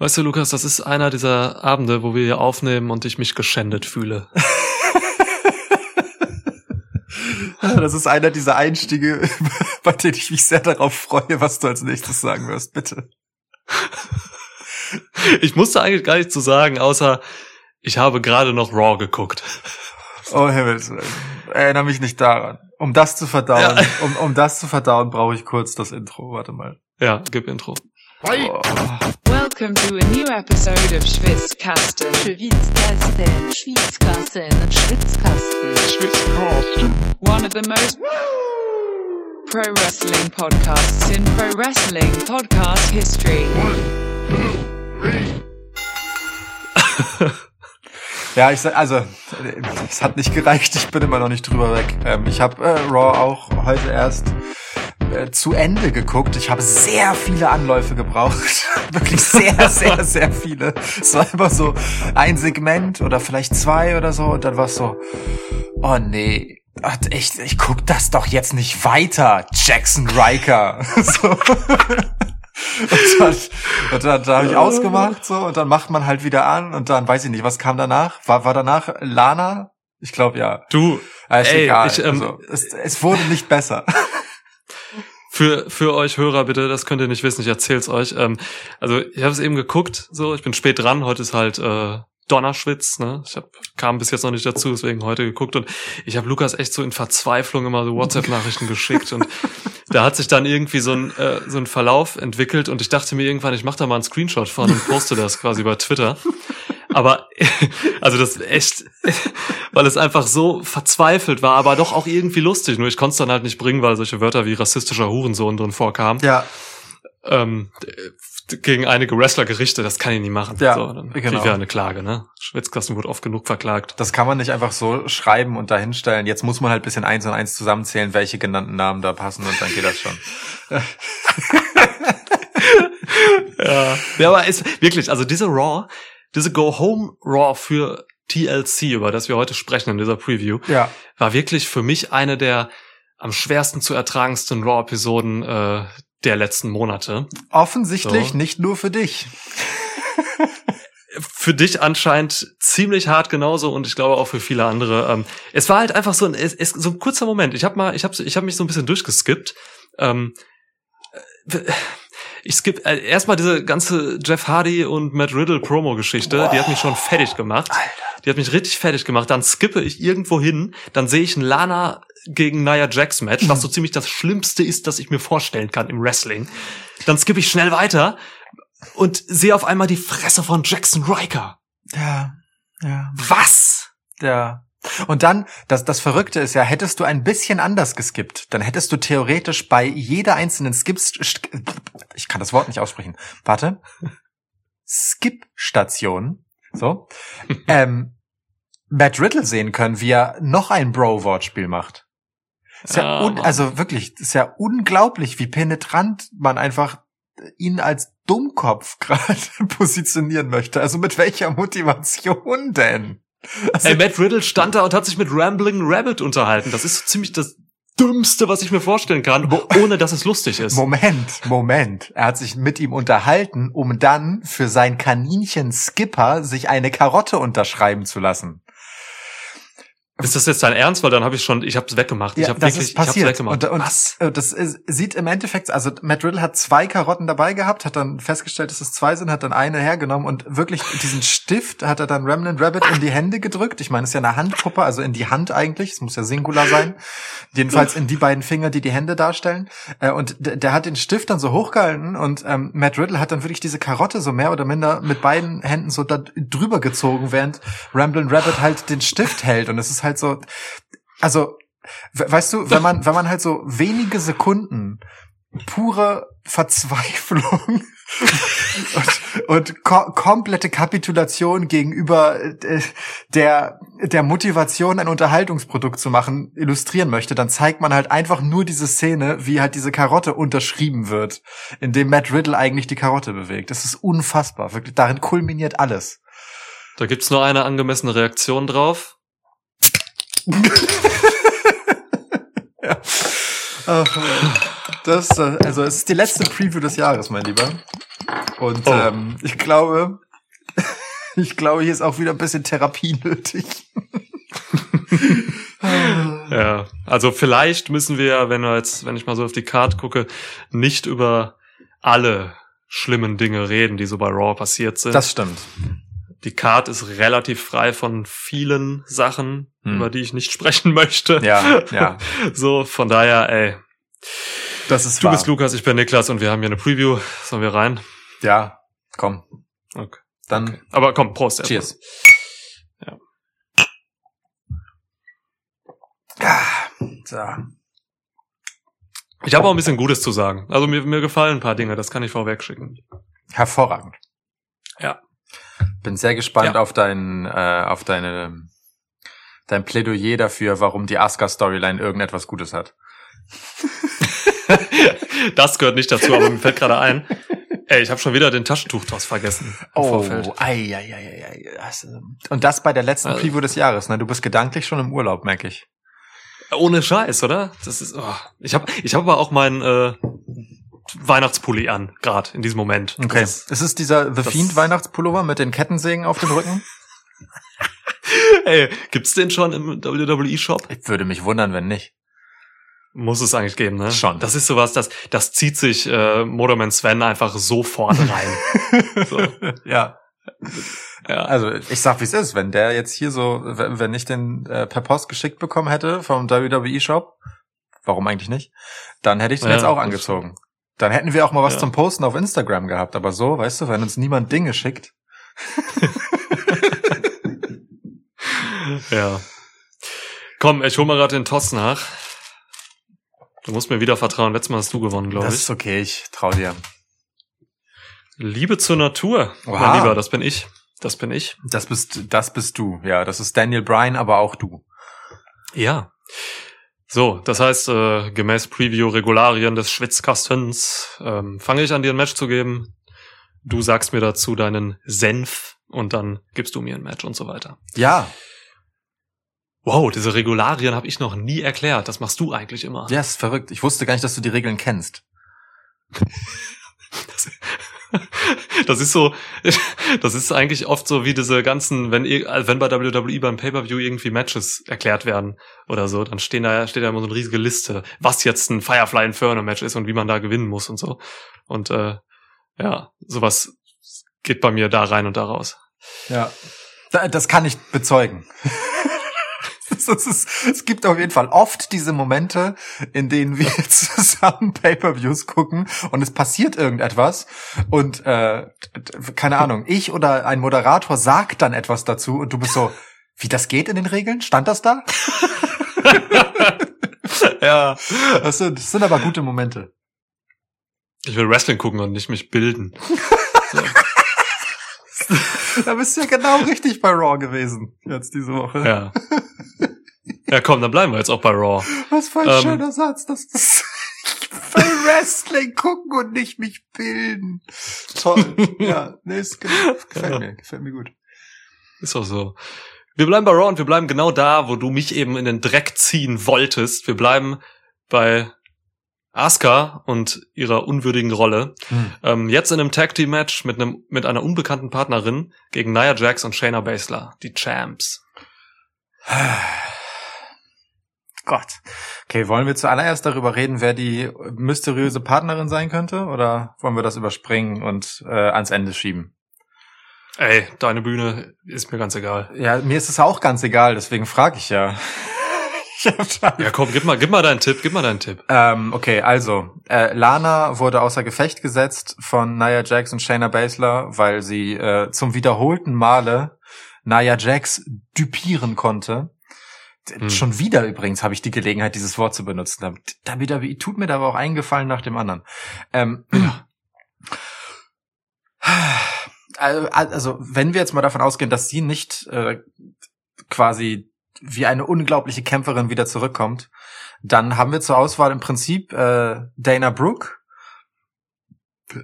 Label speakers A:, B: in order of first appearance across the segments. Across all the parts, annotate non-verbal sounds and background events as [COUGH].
A: Weißt du, Lukas, das ist einer dieser Abende, wo wir hier aufnehmen und ich mich geschändet fühle. [LAUGHS]
B: Das ist einer dieser Einstiege, [LAUGHS] bei denen ich mich sehr darauf freue, was du als nächstes sagen wirst, bitte. [LAUGHS]
A: Ich musste eigentlich gar nichts zu sagen, außer ich habe gerade noch Raw geguckt.
B: Oh Himmels. Erinnere mich nicht daran. Um das zu verdauen, ja. um, um das zu verdauen, brauche ich kurz das Intro. Warte mal.
A: Ja, gib Intro. Oh.
C: Welcome to a new episode of Schwitzkasten.
D: Schwitzkasten. Schwitzkasten. Schwitzkasten.
C: Schwitzkasten. One of the most pro wrestling podcasts in pro wrestling podcast history. [LAUGHS]
B: ja, ich sag, also, es hat nicht gereicht, ich bin immer noch nicht drüber weg. Ähm, ich habe äh, Raw auch heute erst äh, zu Ende geguckt. Ich habe sehr viele Anläufe gebraucht. [LAUGHS] Wirklich sehr, [LAUGHS] sehr, sehr viele. Es war immer so ein Segment oder vielleicht zwei oder so. Und dann war es so, oh nee, ich, ich guck das doch jetzt nicht weiter, Jackson Riker. [LAUGHS] so. Und dann, und dann, da habe ich ausgemacht so und dann macht man halt wieder an und dann weiß ich nicht, was kam danach? War, war danach Lana? Ich glaube ja.
A: Du,
B: ist ey, egal. Ich, ähm, also, es, es wurde nicht besser.
A: Für, für euch Hörer bitte, das könnt ihr nicht wissen, ich erzähl's euch. Ähm, also ich habe es eben geguckt, so ich bin spät dran, heute ist halt äh, Donnerschwitz, ne? Ich hab, kam bis jetzt noch nicht dazu, deswegen heute geguckt und ich habe Lukas echt so in Verzweiflung immer so WhatsApp-Nachrichten geschickt und [LAUGHS] da hat sich dann irgendwie so ein, äh, so ein Verlauf entwickelt und ich dachte mir irgendwann, ich mache da mal einen Screenshot von und poste das quasi bei Twitter. Aber [LAUGHS] also das echt, [LAUGHS] weil es einfach so verzweifelt war, aber doch auch irgendwie lustig. Nur ich konnte es dann halt nicht bringen, weil solche Wörter wie rassistischer Hurensohn drin vorkamen.
B: Ja.
A: Ähm, gegen einige Wrestler gerichtet, das kann ich nie machen.
B: Ja,
A: so, dann
B: genau.
A: ja eine Klage, ne? Schwitzkasten wird oft genug verklagt.
B: Das kann man nicht einfach so schreiben und dahinstellen. Jetzt muss man halt bisschen eins und eins zusammenzählen, welche genannten Namen da passen und dann geht das schon. [LAUGHS]
A: ja. ja, aber es wirklich, also diese Raw, diese Go Home Raw für TLC, über das wir heute sprechen in dieser Preview,
B: ja.
A: war wirklich für mich eine der am schwersten zu ertragendsten Raw-Episoden äh, der letzten Monate.
B: Offensichtlich so. nicht nur für dich. [LAUGHS]
A: für dich anscheinend ziemlich hart genauso und ich glaube auch für viele andere. Ähm, es war halt einfach so ein, es, es, so ein kurzer Moment. Ich habe mal, ich habe, ich habe mich so ein bisschen durchgeskippt. Ähm, äh, ich skipp äh, erstmal diese ganze Jeff Hardy und Matt Riddle Promo-Geschichte, die hat mich schon fertig gemacht.
B: Alter.
A: Die hat mich richtig fertig gemacht. Dann skippe ich irgendwo hin, dann sehe ich ein Lana gegen Nia Jax Match, was so [LAUGHS] ziemlich das Schlimmste ist, das ich mir vorstellen kann im Wrestling. Dann skippe ich schnell weiter und sehe auf einmal die Fresse von Jackson Riker.
B: Ja, ja.
A: Was?
B: Ja. Und dann, das, das Verrückte ist ja, hättest du ein bisschen anders geskippt, dann hättest du theoretisch bei jeder einzelnen Skips, ich kann das Wort nicht aussprechen, warte, Skip-Station, so, [LAUGHS] ähm, Matt Riddle sehen können, wie er noch ein Bro-Wortspiel macht. Ist ja, un also wirklich, ist ja unglaublich, wie penetrant man einfach ihn als Dummkopf [LAUGHS] gerade positionieren möchte. Also mit welcher Motivation denn?
A: Also Ey, Matt Riddle stand da und hat sich mit Rambling Rabbit unterhalten. Das ist so ziemlich das Dümmste, was ich mir vorstellen kann, ohne dass es lustig ist.
B: Moment, Moment. Er hat sich mit ihm unterhalten, um dann für sein Kaninchen Skipper sich eine Karotte unterschreiben zu lassen.
A: Ist das jetzt dein Ernst? Weil dann habe ich schon, ich habe es weggemacht.
B: Ja,
A: ich habe
B: wirklich, ist passiert. ich
A: hab's weggemacht.
B: Und, und Was? Äh, das ist, sieht im Endeffekt, also Matt Riddle hat zwei Karotten dabei gehabt, hat dann festgestellt, dass es zwei sind, hat dann eine hergenommen und wirklich diesen Stift hat er dann Remnant Rabbit in die Hände gedrückt. Ich meine, es ist ja eine Handpuppe, also in die Hand eigentlich. Es muss ja Singular sein. Jedenfalls in die beiden Finger, die die Hände darstellen. Äh, und der, hat den Stift dann so hochgehalten und ähm, Matt Riddle hat dann wirklich diese Karotte so mehr oder minder mit beiden Händen so da drüber gezogen, während Ramblin' Rabbit halt den Stift hält. Und es ist halt so, also, weißt du, wenn man, wenn man halt so wenige Sekunden pure Verzweiflung [LAUGHS] und, und ko komplette Kapitulation gegenüber äh, der, der Motivation, ein Unterhaltungsprodukt zu machen, illustrieren möchte, dann zeigt man halt einfach nur diese Szene, wie halt diese Karotte unterschrieben wird, indem Matt Riddle eigentlich die Karotte bewegt. Das ist unfassbar. Wirklich, darin kulminiert alles.
A: Da gibt's nur eine angemessene Reaktion drauf. [LAUGHS]
B: ja. Ach, das, also es ist die letzte Preview des Jahres, mein Lieber. Und
A: Oh.
B: ähm, ich glaube, [LAUGHS] ich glaube, hier ist auch wieder ein bisschen Therapie nötig. [LAUGHS]
A: Ja, also vielleicht müssen wir, wenn wir jetzt, wenn ich mal so auf die Card gucke, nicht über alle schlimmen Dinge reden, die so bei Raw passiert sind.
B: Das stimmt.
A: die Card ist relativ frei von vielen Sachen,
B: Hm.
A: über die ich nicht [LAUGHS] sprechen möchte.
B: Ja, ja. [LAUGHS]
A: So, von daher, ey.
B: Das ist
A: Du
B: wahr.
A: bist Lukas, ich bin Niklas und wir haben hier eine Preview. Sollen wir rein?
B: Ja, komm.
A: Okay.
B: Dann
A: Aber komm, Prost.
B: cheers.
A: Ja.
B: Ah, so.
A: Ich habe auch ein bisschen Gutes zu sagen. Also mir, mir gefallen ein paar Dinge, das kann ich vorweg schicken.
B: Hervorragend.
A: Ja.
B: Bin sehr gespannt
A: Ja.
B: auf dein, äh, auf deine, dein Plädoyer dafür, warum die Asuka-Storyline irgendetwas Gutes hat. [LAUGHS]
A: das gehört nicht dazu, aber mir fällt gerade ein. Ey, ich habe schon wieder den Taschentuch draus vergessen.
B: Oh, ei, ei, ei, ei, Und das bei der letzten
A: Also-
B: Preview des Jahres, ne? Du bist gedanklich schon im Urlaub, merke ich.
A: Ohne Scheiß, oder? Das ist. Oh. Ich habe, ich habe aber auch meinen äh, Weihnachtspulli an, gerade in diesem Moment.
B: Okay.
A: Das ist,
B: Ist es dieser The Fiend Weihnachtspullover mit den Kettensägen auf dem Rücken? [LAUGHS] [LAUGHS]
A: ey, gibt's den schon im WWE Shop?
B: Ich würde mich wundern, wenn nicht.
A: Muss es eigentlich geben, ne?
B: Schon.
A: Das ist sowas, das, das zieht sich äh, Motorman Sven einfach sofort rein. [LAUGHS] so,
B: Ja.
A: ja.
B: Also ich sag, wie es ist. Wenn der jetzt hier so, wenn wenn ich den äh, per Post geschickt bekommen hätte vom WWE Shop, warum eigentlich nicht? Dann hätte ich den
A: Ja,
B: jetzt auch angezogen. Dann hätten wir auch mal was
A: Ja.
B: zum Posten auf Instagram gehabt. Aber so, weißt du, wenn uns niemand Dinge schickt. [LAUGHS] [LAUGHS]
A: ja. Komm, ich hol mal gerade den Toss nach. Du musst mir wieder vertrauen. Letztes Mal hast du gewonnen, glaube
B: Das
A: ich.
B: ist okay, ich trau dir.
A: Liebe zur Natur,
B: Oha.
A: mein Lieber, das bin ich. Das bin ich.
B: Das bist, das bist du. Ja, das ist Daniel Bryan, aber auch du.
A: Ja. So, das heißt, äh, gemäß Preview-Regularien des Schwitzkastens ähm, fange ich an, dir ein Match zu geben. Du sagst mir dazu deinen Senf und dann gibst du mir ein Match und so weiter.
B: Ja,
A: Wow, diese Regularien habe ich noch nie erklärt. Das machst du eigentlich immer.
B: ja, ist verrückt. Ich wusste gar nicht, dass du die Regeln kennst. [LAUGHS]
A: Das ist so, [LAUGHS] das ist eigentlich oft so wie diese ganzen, wenn, wenn bei WWE beim Pay-Per-View irgendwie Matches erklärt werden oder so, dann stehen da, steht da immer so eine riesige Liste, was jetzt ein Firefly Inferno Match ist und wie man da gewinnen muss und so. Und äh, ja, sowas geht bei mir da rein und da raus.
B: Ja. Da- Das kann ich bezeugen. [LAUGHS] [LAUGHS] Es, ist, es gibt auf jeden Fall oft diese Momente, in denen wir [LAUGHS] zusammen Pay-per-Views gucken und es passiert irgendetwas und äh, keine Ahnung, ich oder ein Moderator sagt dann etwas dazu und du bist so, wie das geht in den Regeln? Stand das da? [LAUGHS]
A: ja.
B: Das sind, das sind aber gute Momente.
A: Ich will Wrestling gucken und nicht mich bilden. [LAUGHS]
B: Da bist du ja genau richtig bei Raw gewesen jetzt diese Woche.
A: Ja. Ja, komm, dann bleiben wir jetzt auch bei Raw.
B: Was für ein
A: Ähm,
B: schöner Satz. Das ist ich will Wrestling gucken und nicht mich bilden. Toll. Ja, nee, ist, gefällt
A: Ja.
B: mir, gefällt mir gut.
A: Ist auch so. Wir bleiben bei Raw und wir bleiben genau da, wo du mich eben in den Dreck ziehen wolltest. Wir bleiben bei Asuka und ihrer unwürdigen Rolle.
B: Hm.
A: Ähm, jetzt in einem Tag Team Match mit einem mit einer unbekannten Partnerin gegen Nia Jax und Shayna Baszler, die Champs. [SIGHS]
B: Gott. Okay, wollen wir zuallererst darüber reden, wer die mysteriöse Partnerin sein könnte? Oder wollen wir das überspringen und äh, ans Ende schieben?
A: Ey, deine Bühne ist mir ganz egal.
B: Ja, mir ist es auch ganz egal, deswegen frage ich ja. [LAUGHS] [LAUGHS]
A: Ja, komm, gib mal, gib mal deinen Tipp, gib mal deinen Tipp.
B: Ähm, okay, also äh, Lana wurde außer Gefecht gesetzt von Nia Jax und Shayna Baszler, weil sie äh, zum wiederholten Male Nia Jax dupieren konnte.
A: Hm.
B: Schon wieder übrigens habe ich die Gelegenheit, dieses Wort zu benutzen. Da, WWE tut mir da aber auch eingefallen nach dem anderen. Ähm, also, also, wenn wir jetzt mal davon ausgehen, dass sie nicht äh, quasi wie eine unglaubliche Kämpferin wieder zurückkommt, dann haben wir zur Auswahl im Prinzip äh, Dana Brooke,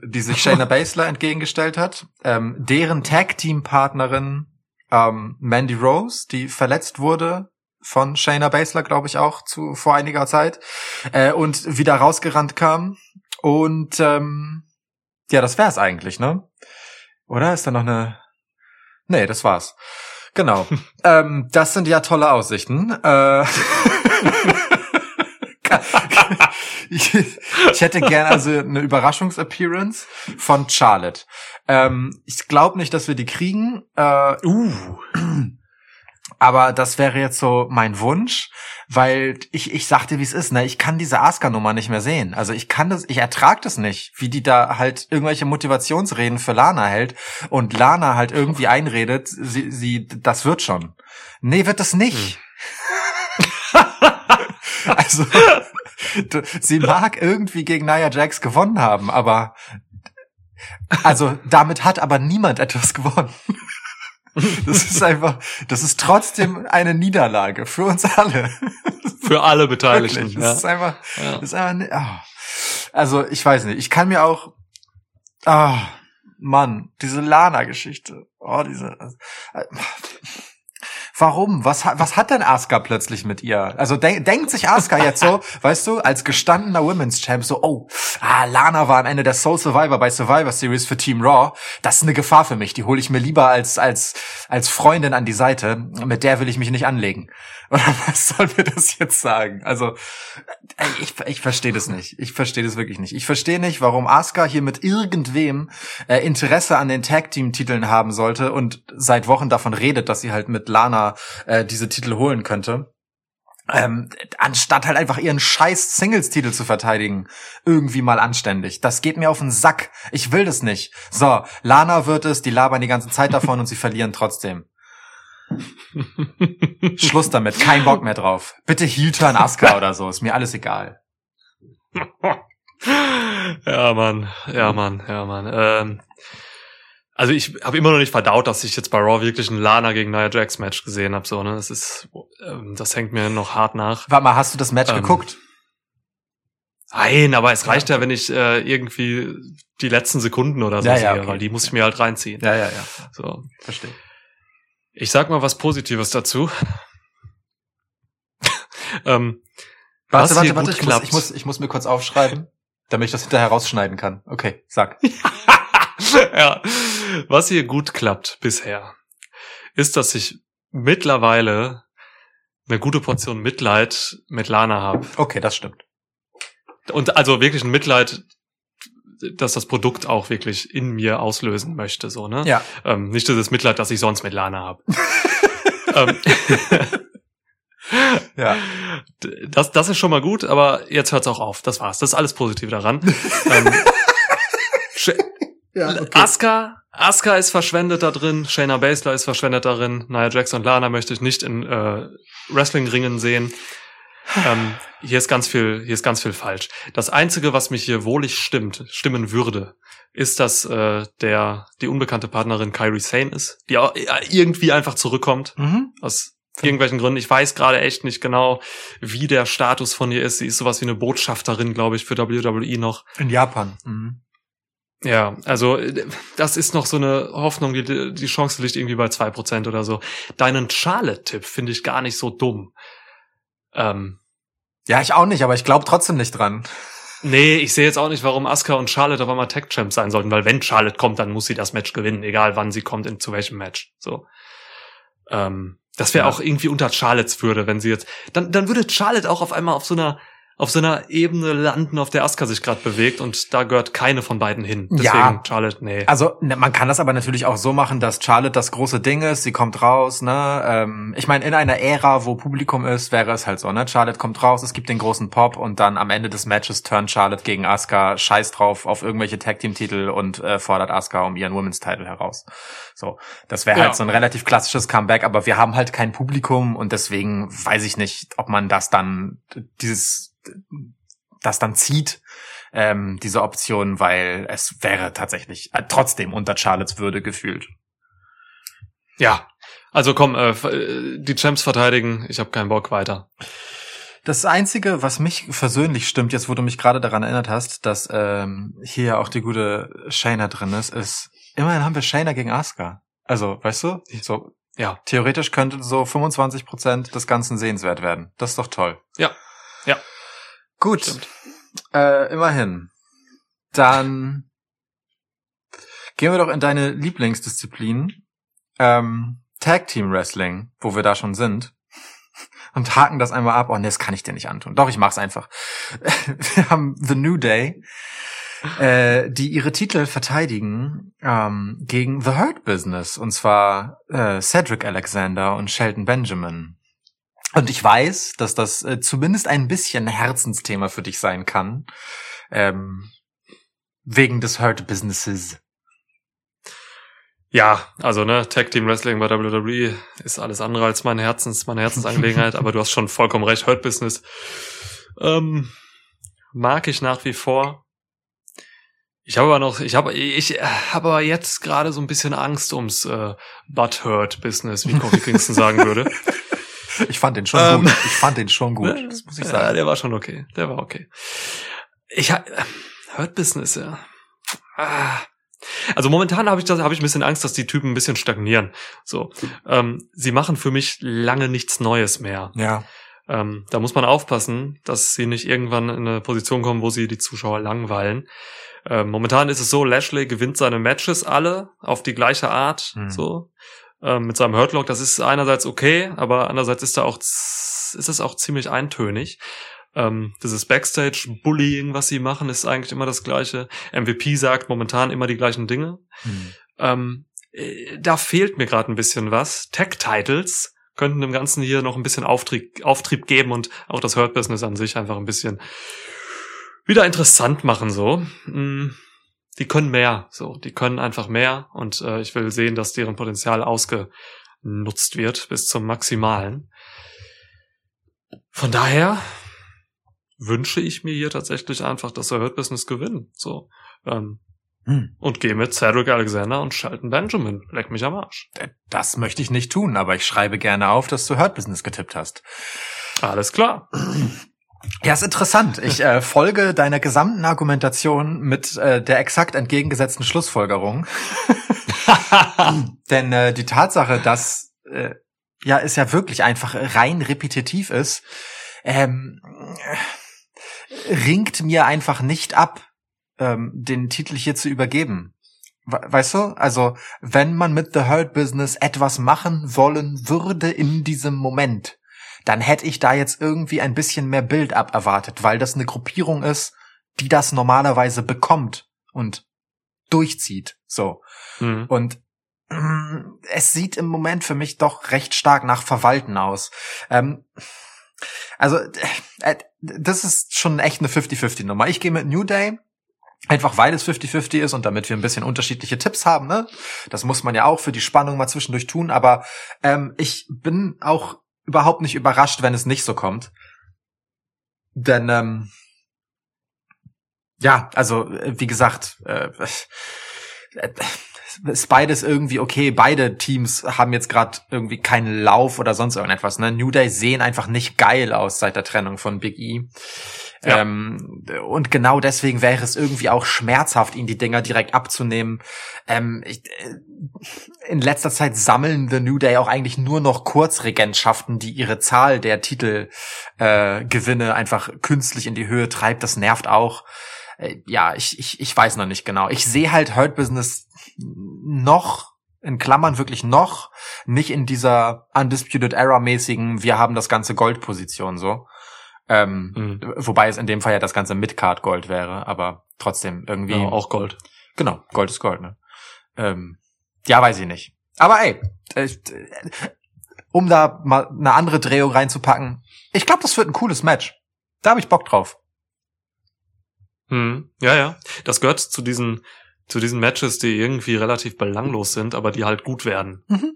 B: die sich Shayna [LAUGHS] Baszler entgegengestellt hat, ähm, deren Tag-Team-Partnerin ähm, Mandy Rose, die verletzt wurde von Shayna Baszler, glaube ich auch, zu vor einiger Zeit. Äh, und wieder rausgerannt kam. Und ähm, ja, das wär's eigentlich, ne? Oder ist da noch eine. Nee, das war's. Genau. [LAUGHS] ähm, das sind ja tolle Aussichten. Äh, ich, [LAUGHS] ich hätte gern also eine Überraschungsappearance von Charlotte. Ähm, ich glaube nicht, dass wir die kriegen. Äh,
A: Uh. [CLEARS THROAT]
B: aber das wäre jetzt so mein Wunsch, weil ich, ich sagte, wie es ist, ne? Ich kann diese Asuka-Nummer nicht mehr sehen. Also ich kann das, ich ertrag das nicht, wie die da halt irgendwelche Motivationsreden für Lana hält und Lana halt irgendwie einredet, sie, sie, das wird schon. Nee, wird das nicht. [LAUGHS] also, du- sie mag irgendwie gegen Nia Jax gewonnen haben, aber also damit hat aber niemand etwas gewonnen. Das ist einfach, das ist trotzdem eine Niederlage für uns alle.
A: Für alle Beteiligten.
B: Wirklich.
A: Ja.
B: Das ist einfach,
A: Ja.
B: das ist einfach, ah. also ich weiß nicht, ich kann mir auch, ah, Mann, diese Lana-Geschichte, oh, diese, äh, Warum? Was, hat- was hat denn Asuka plötzlich mit ihr? Also denk, denkt sich Asuka jetzt so, [LAUGHS] weißt du, als gestandener Women's Champ so, oh, ah, Lana war am Ende der Soul Survivor bei Survivor Series für Team Raw. Das ist eine Gefahr für mich. Die hole ich mir lieber als als als Freundin an die Seite. Mit der will ich mich nicht anlegen. [LAUGHS] Oder was soll mir das jetzt sagen? Also ich, ich verstehe das nicht. Ich verstehe das wirklich nicht. Ich verstehe nicht, warum Asuka hier mit irgendwem äh, Interesse an den Tag Team Titeln haben sollte und seit Wochen davon redet, dass sie halt mit Lana äh, diese Titel holen könnte. Ähm, anstatt halt einfach ihren scheiß Singles-Titel zu verteidigen. Irgendwie mal anständig. Das geht mir auf den Sack. Ich will das nicht. So, Lana wird es, die labern die ganze Zeit davon und sie verlieren trotzdem. Schluss damit, kein Bock mehr drauf. Bitte Heel-Turn Asuka oder so, ist mir alles egal. [LAUGHS]
A: Ja, Mann, ja, Mann, ja, Mann. Ähm, also ich habe immer noch nicht verdaut, dass ich jetzt bei Raw wirklich ein Lana gegen Nia Jax Match gesehen habe. So, ne, das ist, ähm, das hängt mir noch hart nach.
B: Warte mal, hast du das Match
A: Ähm,
B: geguckt?
A: Nein, aber es reicht ja, wenn ich äh, irgendwie die letzten Sekunden oder so
B: Ja, ja,
A: sehe,
B: okay.
A: weil die muss ich mir halt reinziehen.
B: Ja, ja, ja,
A: So,
B: verstehe.
A: ich sag mal was Positives dazu. [LAUGHS] ähm,
B: Warte,
A: Was
B: warte, warte, ich muss, ich, muss, ich muss mir kurz aufschreiben, damit ich das hinterher rausschneiden kann. Okay, sag. [LAUGHS]
A: ja, was hier gut klappt bisher, ist, dass ich mittlerweile eine gute Portion Mitleid mit Lana habe.
B: Okay, das stimmt.
A: Und also wirklich ein Mitleid, dass das Produkt auch wirklich in mir auslösen möchte, so, ne?
B: Ja.
A: Ähm, nicht dieses Mitleid, das ich sonst mit Lana habe. [LAUGHS] ähm, [LAUGHS]
B: Ja.
A: das, das ist schon mal gut, aber jetzt hört's auch auf. Das war's. Das ist alles positiv daran. ähm, [LAUGHS]
B: Ja
A: Asuka, Asuka ist verschwendet da drin, Shayna Baszler ist verschwendet darin, Nia Jax und Lana möchte ich nicht in äh, Wrestling-Ringen sehen. Ähm, hier ist ganz viel, hier ist ganz viel falsch. Das einzige, was mich hier wohlig stimmt, stimmen würde, ist, dass äh, der die unbekannte Partnerin Kyrie Sane ist, die auch äh, irgendwie einfach zurückkommt
B: Mhm.
A: aus irgendwelchen Gründen. Ich weiß gerade echt nicht genau, wie der Status von ihr ist. Sie ist sowas wie eine Botschafterin, glaube ich, für WWE noch.
B: In Japan. Mhm.
A: Ja, also äh, das ist noch so eine Hoffnung, die, die Chance liegt irgendwie bei zwei Prozent oder so. Deinen Charlotte-Tipp finde ich gar nicht so dumm. Ähm,
B: Ja, ich auch nicht, aber ich glaube trotzdem nicht dran.
A: nee, ich sehe jetzt auch nicht, warum Asuka und Charlotte auf einmal Tag Champs sein sollten, weil wenn Charlotte kommt, dann muss sie das Match gewinnen, egal wann sie kommt, in, zu welchem Match. So. Ähm, das wäre
B: Ja.
A: auch irgendwie unter Charlottes Würde, wenn sie jetzt, dann, dann würde Charlotte auch auf einmal auf so einer, auf so einer Ebene landen, auf der Asuka sich gerade bewegt und da gehört keine von beiden hin. Deswegen
B: Ja.
A: Charlotte, nee.
B: Also ne, man kann das aber natürlich auch so machen, dass Charlotte das große Ding ist, sie kommt raus, ne? Ähm, ich meine, in einer Ära, wo Publikum ist, wäre es halt so, ne? Charlotte kommt raus, es gibt den großen Pop und dann am Ende des Matches turnt Charlotte gegen Asuka, scheiß drauf auf irgendwelche Tag Team Titel und äh, fordert Asuka um ihren Women's Title heraus. So, das wäre
A: Ja.
B: halt so ein relativ klassisches Comeback, aber wir haben halt kein Publikum und deswegen weiß ich nicht, ob man das dann dieses das dann zieht, ähm, diese Option, weil es wäre tatsächlich äh, trotzdem unter Charlottes Würde gefühlt.
A: Ja, also komm, äh, äh, die Champs verteidigen, ich habe keinen Bock weiter.
B: Das Einzige, was mich versöhnlich stimmt, jetzt wo du mich gerade daran erinnert hast, dass ähm, hier auch die gute Shayna drin ist, ist, immerhin haben wir Shayna gegen Asuka. Also, weißt du, so
A: Ja.
B: Theoretisch könnte so 25 Prozent des Ganzen sehenswert werden. Das ist doch toll.
A: Ja. Ja.
B: Gut.
A: Stimmt.
B: Äh, immerhin. Dann gehen wir doch in deine Lieblingsdisziplin. Ähm, Tag Team Wrestling, wo wir da schon sind. Und haken das einmal ab. Oh, nee, das kann ich dir nicht antun. Doch, ich mach's einfach. [LAUGHS] Wir haben The New Day, äh, die ihre Titel verteidigen ähm, gegen The Hurt Business. Und zwar äh, Cedric Alexander und Shelton Benjamin. Und ich weiß, dass das äh, zumindest ein bisschen Herzensthema für dich sein kann. Ähm, wegen des Hurt Businesses.
A: Ja, also ne, Tag Team Wrestling bei WWE ist alles andere als mein Herzens, meine Herzensangelegenheit, [LAUGHS] aber du hast schon vollkommen recht, Hurt Business. Ähm, mag ich nach wie vor. Ich habe aber noch, ich habe, ich habe aber jetzt gerade so ein bisschen Angst ums äh, Butthurt Business, wie Kofi Kingston sagen würde. [LAUGHS]
B: Ich fand den schon
A: Ähm,
B: gut. Ich fand den schon gut. Das muss ich
A: Ja,
B: sagen.
A: der war schon okay. Der war okay. Ich Hurt Business, ja. Ah. Also momentan habe ich das, habe ich ein bisschen Angst, dass die Typen ein bisschen stagnieren. So, ähm, sie machen für mich lange nichts Neues mehr.
B: Ja.
A: Ähm, da muss man aufpassen, dass sie nicht irgendwann in eine Position kommen, wo sie die Zuschauer langweilen. Ähm, momentan ist es so, Lashley gewinnt seine Matches alle auf die gleiche Art,
B: Hm.
A: so ähm, mit seinem Hurtlock. Das ist einerseits okay, aber andererseits ist da auch ist es auch ziemlich eintönig. Ähm, dieses Backstage-Bullying, was sie machen, ist eigentlich immer das gleiche. MVP sagt momentan immer die gleichen Dinge.
B: Hm.
A: Ähm, äh, da fehlt mir gerade ein bisschen was. Tech-Titles könnten dem Ganzen hier noch ein bisschen Auftrieb, Auftrieb geben und auch das Hurt-Business an sich einfach ein bisschen wieder interessant machen, so. Mm, Die können mehr, so. Die können einfach mehr und äh, ich will sehen, dass deren Potenzial ausgenutzt wird bis zum Maximalen. Von daher wünsche ich mir hier tatsächlich einfach, dass der Hurt Business gewinnen, so. Ähm,
B: Hm.
A: und gehe mit Cedric Alexander und Shelton Benjamin. Leck mich am Arsch.
B: Das möchte ich nicht tun, aber ich schreibe gerne auf, dass du Hurt Business getippt hast.
A: Alles klar. [CLEARS THROAT]
B: Ja, ist interessant. Ich äh, folge deiner gesamten Argumentation mit äh, der exakt entgegengesetzten Schlussfolgerung. [LAUGHS] Denn äh, die Tatsache, dass äh, ja es ja wirklich einfach rein repetitiv ist, ähm, äh, ringt mir einfach nicht ab, ähm, den Titel hier zu übergeben. We- Weißt du? Also, wenn man mit The Hurt Business etwas machen wollen würde in diesem Moment, dann hätte ich da jetzt irgendwie ein bisschen mehr Bild ab erwartet, weil das eine Gruppierung ist, die das normalerweise bekommt und durchzieht. So.
A: Hm.
B: Und mm, [CLEARS THROAT] es sieht im Moment für mich doch recht stark nach Verwalten aus. Ähm, also, äh, das ist schon echt eine 50-50-Nummer. Ich gehe mit New Day. Einfach weil es 50-50 ist und damit wir ein bisschen unterschiedliche Tipps haben, ne? Das muss man ja auch für die Spannung mal zwischendurch tun, aber ähm, ich bin auch überhaupt nicht überrascht, wenn es nicht so kommt. Denn ähm, ja, also äh, wie gesagt, äh, äh, ist beides irgendwie okay. Beide Teams haben jetzt gerade irgendwie keinen Lauf oder sonst irgendetwas. Ne? New Day sehen einfach nicht geil aus seit der Trennung von Big E.
A: Ja.
B: Ähm, und genau deswegen wäre es irgendwie auch schmerzhaft, ihnen die Dinger direkt abzunehmen. Ähm, ich, äh, in letzter Zeit sammeln The New Day auch eigentlich nur noch Kurzregentschaften, die ihre Zahl der Titelgewinne äh, Gewinne einfach künstlich in die Höhe treibt. Das nervt auch. Äh, ja, ich, ich, ich weiß noch nicht genau. Ich sehe halt Hurt Business noch in Klammern wirklich noch nicht in dieser Undisputed Era mäßigen wir haben das ganze Goldposition so. Ähm,
A: Hm.
B: Wobei es in dem Fall ja das ganze Midcard Gold wäre, aber trotzdem irgendwie.
A: Ja, auch Gold.
B: Genau, Gold ist Gold, ne? Ähm, ja, weiß ich nicht. Aber ey, äh, um da mal eine andere Drehung reinzupacken, ich glaube, das wird ein cooles Match. Da habe ich Bock drauf.
A: Hm. Ja, ja. Das gehört zu diesen, zu diesen Matches, die irgendwie relativ belanglos sind, aber die halt gut werden.
B: Mhm.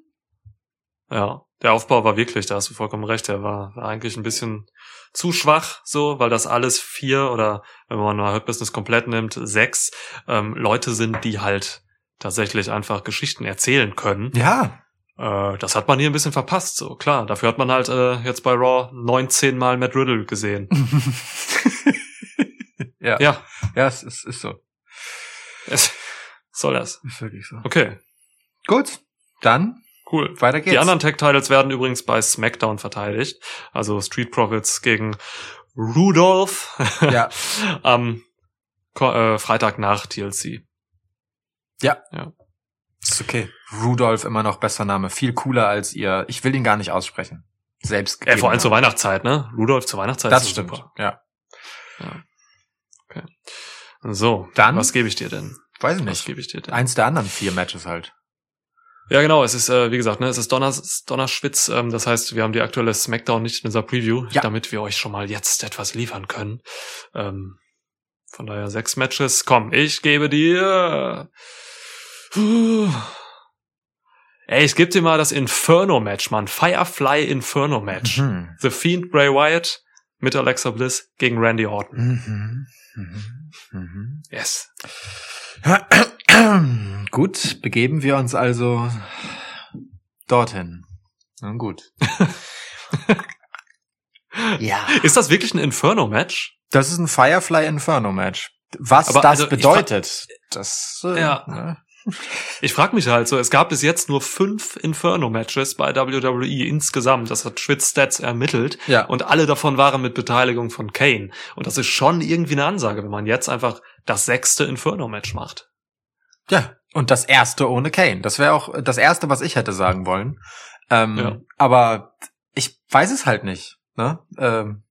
A: Ja. Der Aufbau war wirklich, da hast du vollkommen recht, der war, war eigentlich ein bisschen zu schwach, so, weil das alles vier oder wenn man mal Hurt Business komplett nimmt, sechs ähm, Leute sind, die halt tatsächlich einfach Geschichten erzählen können.
B: Ja.
A: Äh, das hat man hier ein bisschen verpasst, so klar. Dafür hat man halt äh, jetzt bei Raw 19 Mal Matt Riddle gesehen. [LAUGHS]
B: ja.
A: ja,
B: Ja, es ist, ist so.
A: es soll das.
B: Ist wirklich so.
A: Okay,
B: Gut, dann
A: Cool.
B: Weiter geht's.
A: Die anderen Tag-Titles werden übrigens bei SmackDown verteidigt. Also Street Profits gegen Rudolph [LAUGHS]
B: Ja.
A: am äh, Freitag nach TLC.
B: Ist okay. Rudolph immer noch besser Name. Viel cooler als ihr. Ich will ihn gar nicht aussprechen. Selbst.
A: Ja, vor allem zur. Weihnachtszeit, ne? Rudolph zur Weihnachtszeit
B: Das
A: ist
B: stimmt.
A: super.
B: Ja.
A: So,
B: Dann-
A: was gebe ich dir denn?
B: Weiß ich
A: Was
B: nicht.
A: gebe ich dir denn?
B: Eins der anderen vier Matches halt.
A: Ja, genau. Es ist, äh, wie gesagt, ne, es ist Donners, Donnerschwitz. Ähm, das heißt, wir haben die aktuelle Smackdown nicht in unserer Preview,
B: Ja.
A: damit wir euch schon mal jetzt etwas liefern können. Ähm, von daher sechs Matches. Komm, ich gebe dir. Puh. Ey, ich gebe dir mal das Inferno-Match, Mann. Firefly Inferno-Match.
B: Mhm.
A: The Fiend Bray Wyatt mit Alexa Bliss gegen Randy Orton.
B: Mhm. Mhm. Mhm.
A: Yes. [CLEARS THROAT]
B: Gut, begeben wir uns also dorthin. Na gut. [LAUGHS] ja.
A: Ist das wirklich ein Inferno-Match?
B: Das ist ein Firefly Inferno Match. Was
A: Aber
B: das
A: also
B: bedeutet, das äh,
A: Ja.
B: ne?
A: Ich frage mich halt so, es gab bis jetzt nur fünf Inferno-Matches bei WWE insgesamt. Das hat Schwitz Stats ermittelt.
B: Ja.
A: Und alle davon waren mit Beteiligung von Kane. Und das ist schon irgendwie eine Ansage, wenn man jetzt einfach das sechste Inferno-Match macht.
B: Ja, und das erste ohne Kane. Das wäre auch das erste, was ich hätte sagen wollen. Ähm,
A: Ja.
B: Aber ich weiß es halt nicht. Ne? Ähm,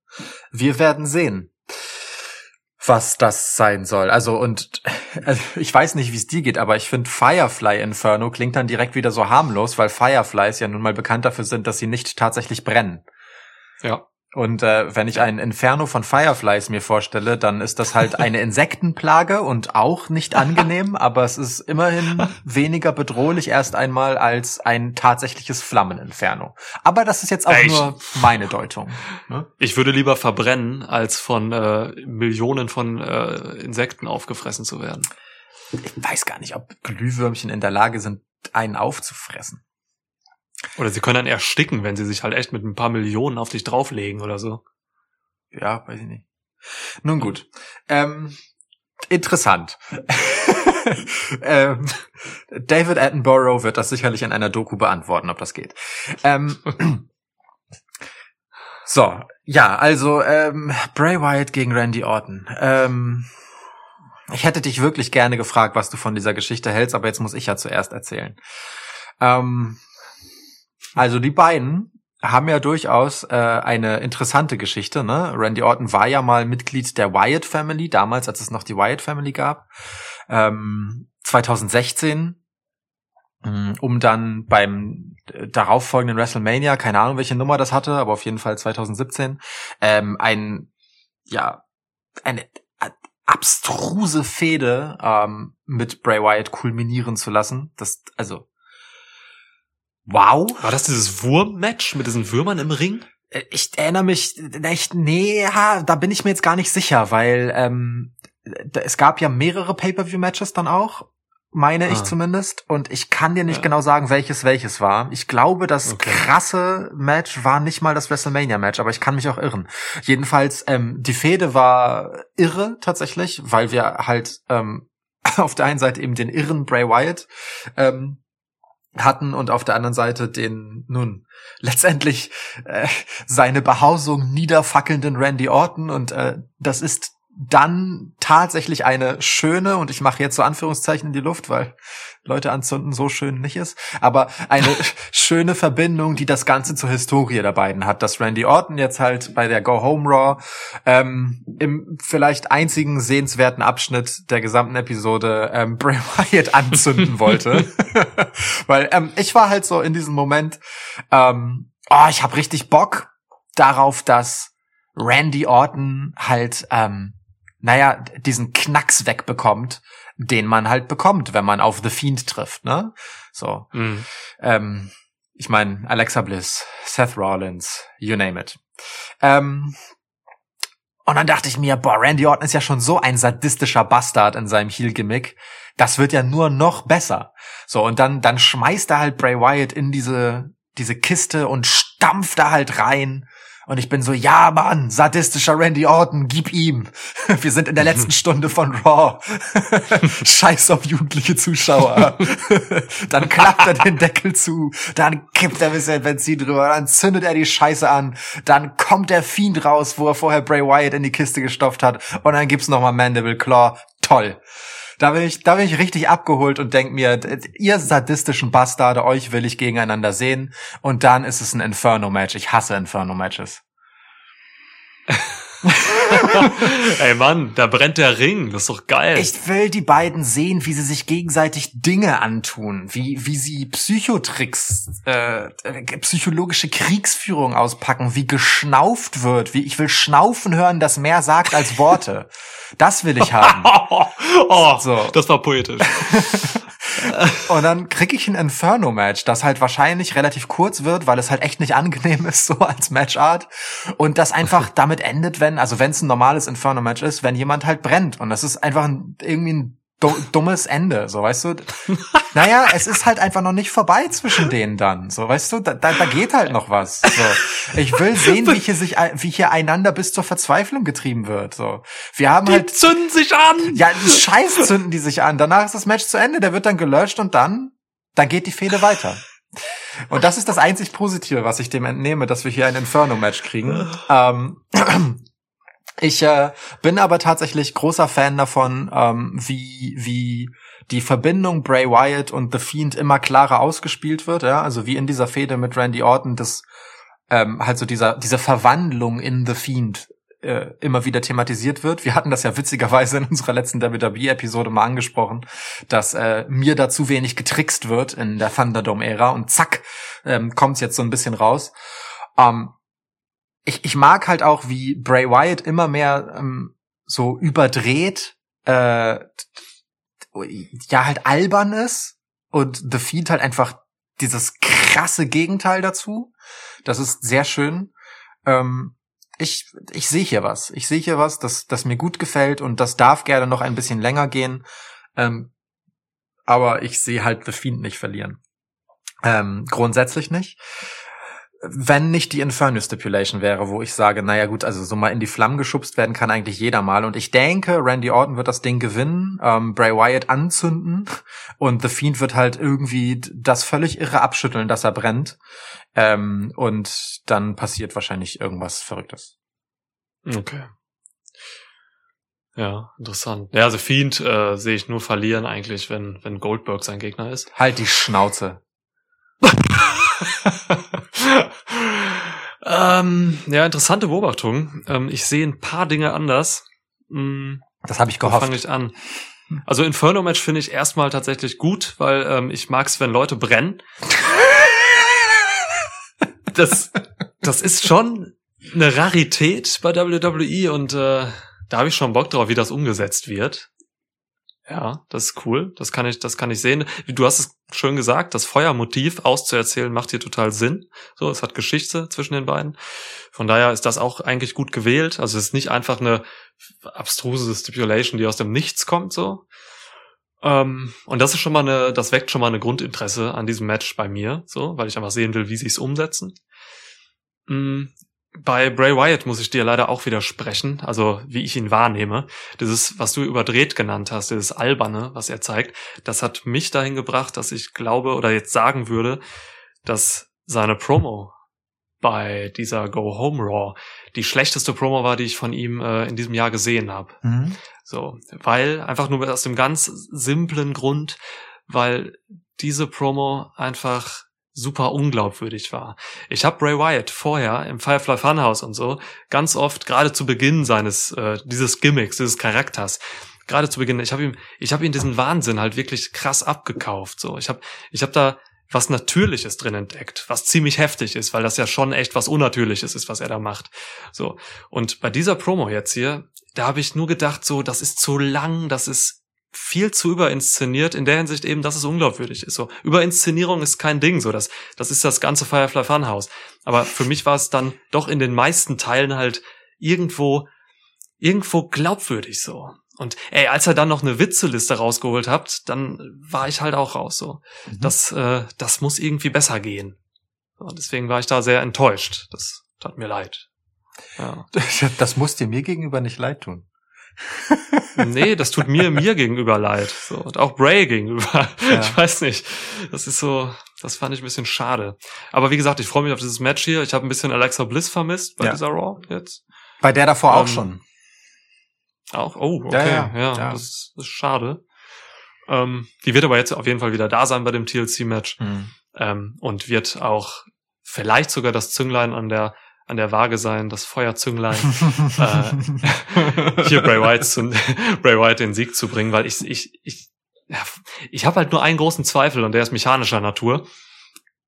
B: wir werden sehen, was das sein soll. Also und also ich weiß nicht, wie es dir geht, aber ich finde Firefly Inferno klingt dann direkt wieder so harmlos, weil Fireflies ja nun mal bekannt dafür sind, dass sie nicht tatsächlich brennen.
A: Ja.
B: Und äh, wenn ich ein Inferno von Fireflies mir vorstelle, dann ist das halt eine [LAUGHS] Insektenplage und auch nicht angenehm, [LAUGHS] aber es ist immerhin weniger bedrohlich erst einmal als ein tatsächliches Flammeninferno. Aber das ist jetzt auch
A: ich-
B: nur meine Deutung. Ne?
A: Ich würde lieber verbrennen, als von äh, Millionen von äh, Insekten aufgefressen zu werden.
B: Ich weiß gar nicht, ob Glühwürmchen in der Lage sind, einen aufzufressen.
A: Oder sie können dann ersticken, wenn sie sich halt echt mit ein paar Millionen auf dich drauflegen oder so.
B: Ja, weiß ich nicht. Nun gut. Ähm, interessant. [LAUGHS] ähm, David Attenborough wird das sicherlich in einer Doku beantworten, ob das geht. Ähm, [CLEARS THROAT] so, ja, also ähm, Bray Wyatt gegen Randy Orton. Ähm, ich hätte dich wirklich gerne gefragt, was du von dieser Geschichte hältst, aber jetzt muss ich ja zuerst erzählen. Ähm, also die beiden haben ja durchaus äh, eine interessante Geschichte. Ne? Randy Orton war ja mal Mitglied der Wyatt Family, damals, als es noch die Wyatt Family gab. Ähm, 2016, mh, um dann beim äh, darauffolgenden WrestleMania, keine Ahnung, welche Nummer das hatte, aber auf jeden Fall 2017, ähm, ein, ja, eine abstruse Fehde ähm, mit Bray Wyatt kulminieren zu lassen. Das, also, wow.
A: War das dieses Wurm-Match mit diesen Würmern im Ring?
B: Äh, Ich erinnere mich echt, nee, da bin ich mir jetzt gar nicht sicher, weil ähm, es gab ja mehrere Pay-per-view-Matches dann auch, meine ich
A: Ah.
B: zumindest, und ich kann dir nicht
A: Ja.
B: genau sagen, welches welches war. Ich glaube, das
A: Okay.
B: krasse Match war nicht mal das WrestleMania-Match, aber ich kann mich auch irren. Jedenfalls, ähm, die Fehde war irre tatsächlich, weil wir halt ähm, [LAUGHS] auf der einen Seite eben den irren Bray Wyatt ähm, hatten und auf der anderen Seite den nun letztendlich äh, seine Behausung niederfackelnden Randy Orton. Und äh, das ist dann tatsächlich eine schöne und ich mache jetzt so Anführungszeichen in die Luft, weil Leute anzünden so schön nicht ist, aber eine [LAUGHS] schöne Verbindung, die das Ganze zur Historie der beiden hat, dass Randy Orton jetzt halt bei der Go Home Raw ähm, im vielleicht einzigen sehenswerten Abschnitt der gesamten Episode ähm, Bray [LAUGHS] Wyatt anzünden wollte, [LAUGHS] weil ähm, ich war halt so in diesem Moment, ähm, oh, ich habe richtig Bock darauf, dass Randy Orton halt, ähm, naja, diesen Knacks wegbekommt, den man halt bekommt, wenn man auf The Fiend trifft, ne? So.
A: Mhm.
B: Ähm, ich meine, Alexa Bliss, Seth Rollins, you name it. Ähm, und dann dachte ich mir, boah, Randy Orton ist ja schon so ein sadistischer Bastard in seinem Heel-Gimmick. Das wird ja nur noch besser. So, und dann, dann schmeißt er halt Bray Wyatt in diese, diese Kiste und stampft da halt rein Und ich bin so, ja, Mann, sadistischer Randy Orton, gib ihm. [LAUGHS] Wir sind in der letzten [LAUGHS] Stunde von Raw. [LAUGHS] Scheiß auf jugendliche Zuschauer. dann klappt er den Deckel zu, dann kippt er ein bisschen Benzin drüber, dann zündet er die Scheiße an, dann kommt der Fiend raus, wo er vorher Bray Wyatt in die Kiste gestopft hat, und dann gibt's nochmal Mandible Claw. Toll. Da bin ich, da bin ich richtig abgeholt und denk mir, ihr sadistischen Bastarde, euch will ich gegeneinander sehen. Und dann ist es ein Inferno-Match. Ich hasse Inferno-Matches. [LAUGHS] [LAUGHS]
A: Ey Mann, da brennt der Ring. Das ist doch geil.
B: Ich will die beiden sehen, wie sie sich gegenseitig Dinge antun, wie, wie sie Psychotricks, äh, psychologische Kriegsführung auspacken, wie geschnauft wird, wie ich will Schnaufen hören, das mehr sagt als Worte. Das will ich haben. [LAUGHS]
A: oh,
B: So.
A: das war poetisch. [LAUGHS]
B: Und dann krieg ich ein Inferno-Match, das halt wahrscheinlich relativ kurz wird, weil es halt echt nicht angenehm ist, [LAUGHS] so als Matchart. Und das einfach [LAUGHS] damit endet, wenn, also wenn es ein normales Inferno-Match ist, wenn jemand halt brennt. Und das ist einfach ein, irgendwie ein dummes Ende, so weißt du. Naja, es ist halt einfach noch nicht vorbei zwischen denen dann, so weißt du. Da, da, da geht halt noch was. So. Ich will sehen, wie hier sich, wie hier einander bis zur Verzweiflung getrieben wird. So, wir haben
A: Die
B: halt
A: zünden sich an.
B: ja, scheiß zünden die sich an. Danach ist das Match zu Ende, der wird dann gelöscht und dann, dann geht die Fehde weiter. Und das ist das einzig Positive, was ich dem entnehme, dass wir hier ein Inferno-Match kriegen. Ähm, ich äh, bin aber tatsächlich großer Fan davon, ähm, wie, wie die Verbindung Bray Wyatt und The Fiend immer klarer ausgespielt wird, ja, also wie in dieser Fehde mit Randy Orton, das ähm, halt so dieser, diese Verwandlung in The Fiend äh, immer wieder thematisiert wird. Wir hatten das ja witzigerweise in unserer letzten WWE-Episode mal angesprochen, dass äh, mir da zu wenig getrickst wird in der Thunderdome-Ära und zack, ähm, kommt's jetzt so ein bisschen raus. Ähm, ich, ich mag halt auch, wie Bray Wyatt immer mehr ähm, so überdreht, äh, ja, halt albern ist und The Fiend halt einfach dieses krasse Gegenteil dazu. Das ist sehr schön. Ähm, ich, ich sehe hier was. Ich sehe hier was, das, das mir gut gefällt und das darf gerne noch ein bisschen länger gehen. Ähm, aber ich sehe halt The Fiend nicht verlieren. Ähm, grundsätzlich nicht. Wenn nicht die Inferno Stipulation wäre, wo ich sage, naja gut, also so mal in die Flammen geschubst werden kann eigentlich jeder mal. Und ich denke, Randy Orton wird das Ding gewinnen, ähm, Bray Wyatt anzünden [LAUGHS] und The Fiend wird halt irgendwie das völlig irre abschütteln, dass er brennt. Ähm, und dann passiert wahrscheinlich irgendwas Verrücktes.
A: Okay. Ja, interessant. Ja, also Fiend äh, sehe ich nur verlieren eigentlich, wenn, wenn Goldberg sein Gegner ist.
B: Halt die Schnauze. [LAUGHS]
A: ähm, ja, interessante Beobachtung. Ähm, ich sehe ein paar Dinge anders. Hm,
B: Das habe ich gehofft.
A: fange ich an? Also Inferno-Match finde ich erstmal tatsächlich gut, weil ähm, ich mag's, wenn Leute brennen. [LAUGHS] das, das ist schon eine Rarität bei WWE und äh, da habe ich schon Bock drauf, wie das umgesetzt wird. Ja, das ist cool. Das kann ich, das kann ich sehen. Du hast es schön gesagt, das Feuermotiv auszuerzählen macht hier total Sinn. So, es hat Geschichte zwischen den beiden. Von daher ist das auch eigentlich gut gewählt. Also es ist nicht einfach eine abstruse Stipulation, die aus dem Nichts kommt, so. Ähm, und das ist schon mal eine, das weckt schon mal eine Grundinteresse an diesem Match bei mir, so, weil ich einfach sehen will, wie sie es umsetzen. Mm, bei Bray Wyatt muss ich dir leider auch widersprechen, also wie ich ihn wahrnehme. Dieses, was du überdreht genannt hast, dieses Alberne, was er zeigt, das hat mich dahin gebracht, dass ich glaube oder jetzt sagen würde, dass seine Promo bei dieser Go Home Raw die schlechteste Promo war, die ich von ihm äh, in diesem Jahr gesehen habe.
B: Mhm.
A: So, weil einfach nur aus dem ganz simplen Grund, weil diese Promo einfach super unglaubwürdig war. Ich habe Bray Wyatt vorher im Firefly Funhouse und so ganz oft gerade zu Beginn seines äh, dieses Gimmicks, dieses Charakters, gerade zu Beginn, ich habe ihm ich habe ihm diesen Wahnsinn halt wirklich krass abgekauft, so. Ich habe ich habe da was Natürliches drin entdeckt, was ziemlich heftig ist, weil das ja schon echt was Unnatürliches ist, was er da macht. So. Und bei dieser Promo jetzt hier, da habe ich nur gedacht, so, das ist zu lang, das ist viel zu überinszeniert, in der Hinsicht eben, dass es unglaubwürdig ist. So, Überinszenierung ist kein Ding, so, das, das ist das ganze Firefly Funhouse. Aber für mich war es dann doch in den meisten Teilen halt irgendwo, irgendwo glaubwürdig so. Und ey, als er dann noch eine Witzeliste rausgeholt hat, dann war ich halt auch raus so.
B: Mhm.
A: Das, äh, das muss irgendwie besser gehen. Und deswegen war ich da sehr enttäuscht. Das tat mir leid. Ja. [LAUGHS]
B: Das muss dir mir gegenüber nicht leid tun.
A: Nee, das tut mir mir gegenüber leid. So, und auch Bray gegenüber.
B: Ja. [LAUGHS]
A: Ich weiß nicht. Das ist so, das fand ich ein bisschen schade. Aber wie gesagt, ich freue mich auf dieses Match hier. Ich habe ein bisschen Alexa Bliss vermisst bei
B: Ja.
A: dieser Raw jetzt.
B: Bei der davor auch
A: Ähm,
B: schon.
A: Auch, oh, okay.
B: Ja,
A: Ja,
B: ja.
A: Das, ist, schade. Ähm, die wird aber jetzt auf jeden Fall wieder da sein bei dem TLC-Match.
B: Hm.
A: ähm, und wird auch vielleicht sogar das Zünglein an der an der Waage sein, das Feuerzünglein, [LAUGHS] äh, hier Bray Wyatt, zu, [LAUGHS] Bray Wyatt den Sieg zu bringen, weil ich ich ich ja, ich habe halt nur einen großen Zweifel und der ist mechanischer Natur.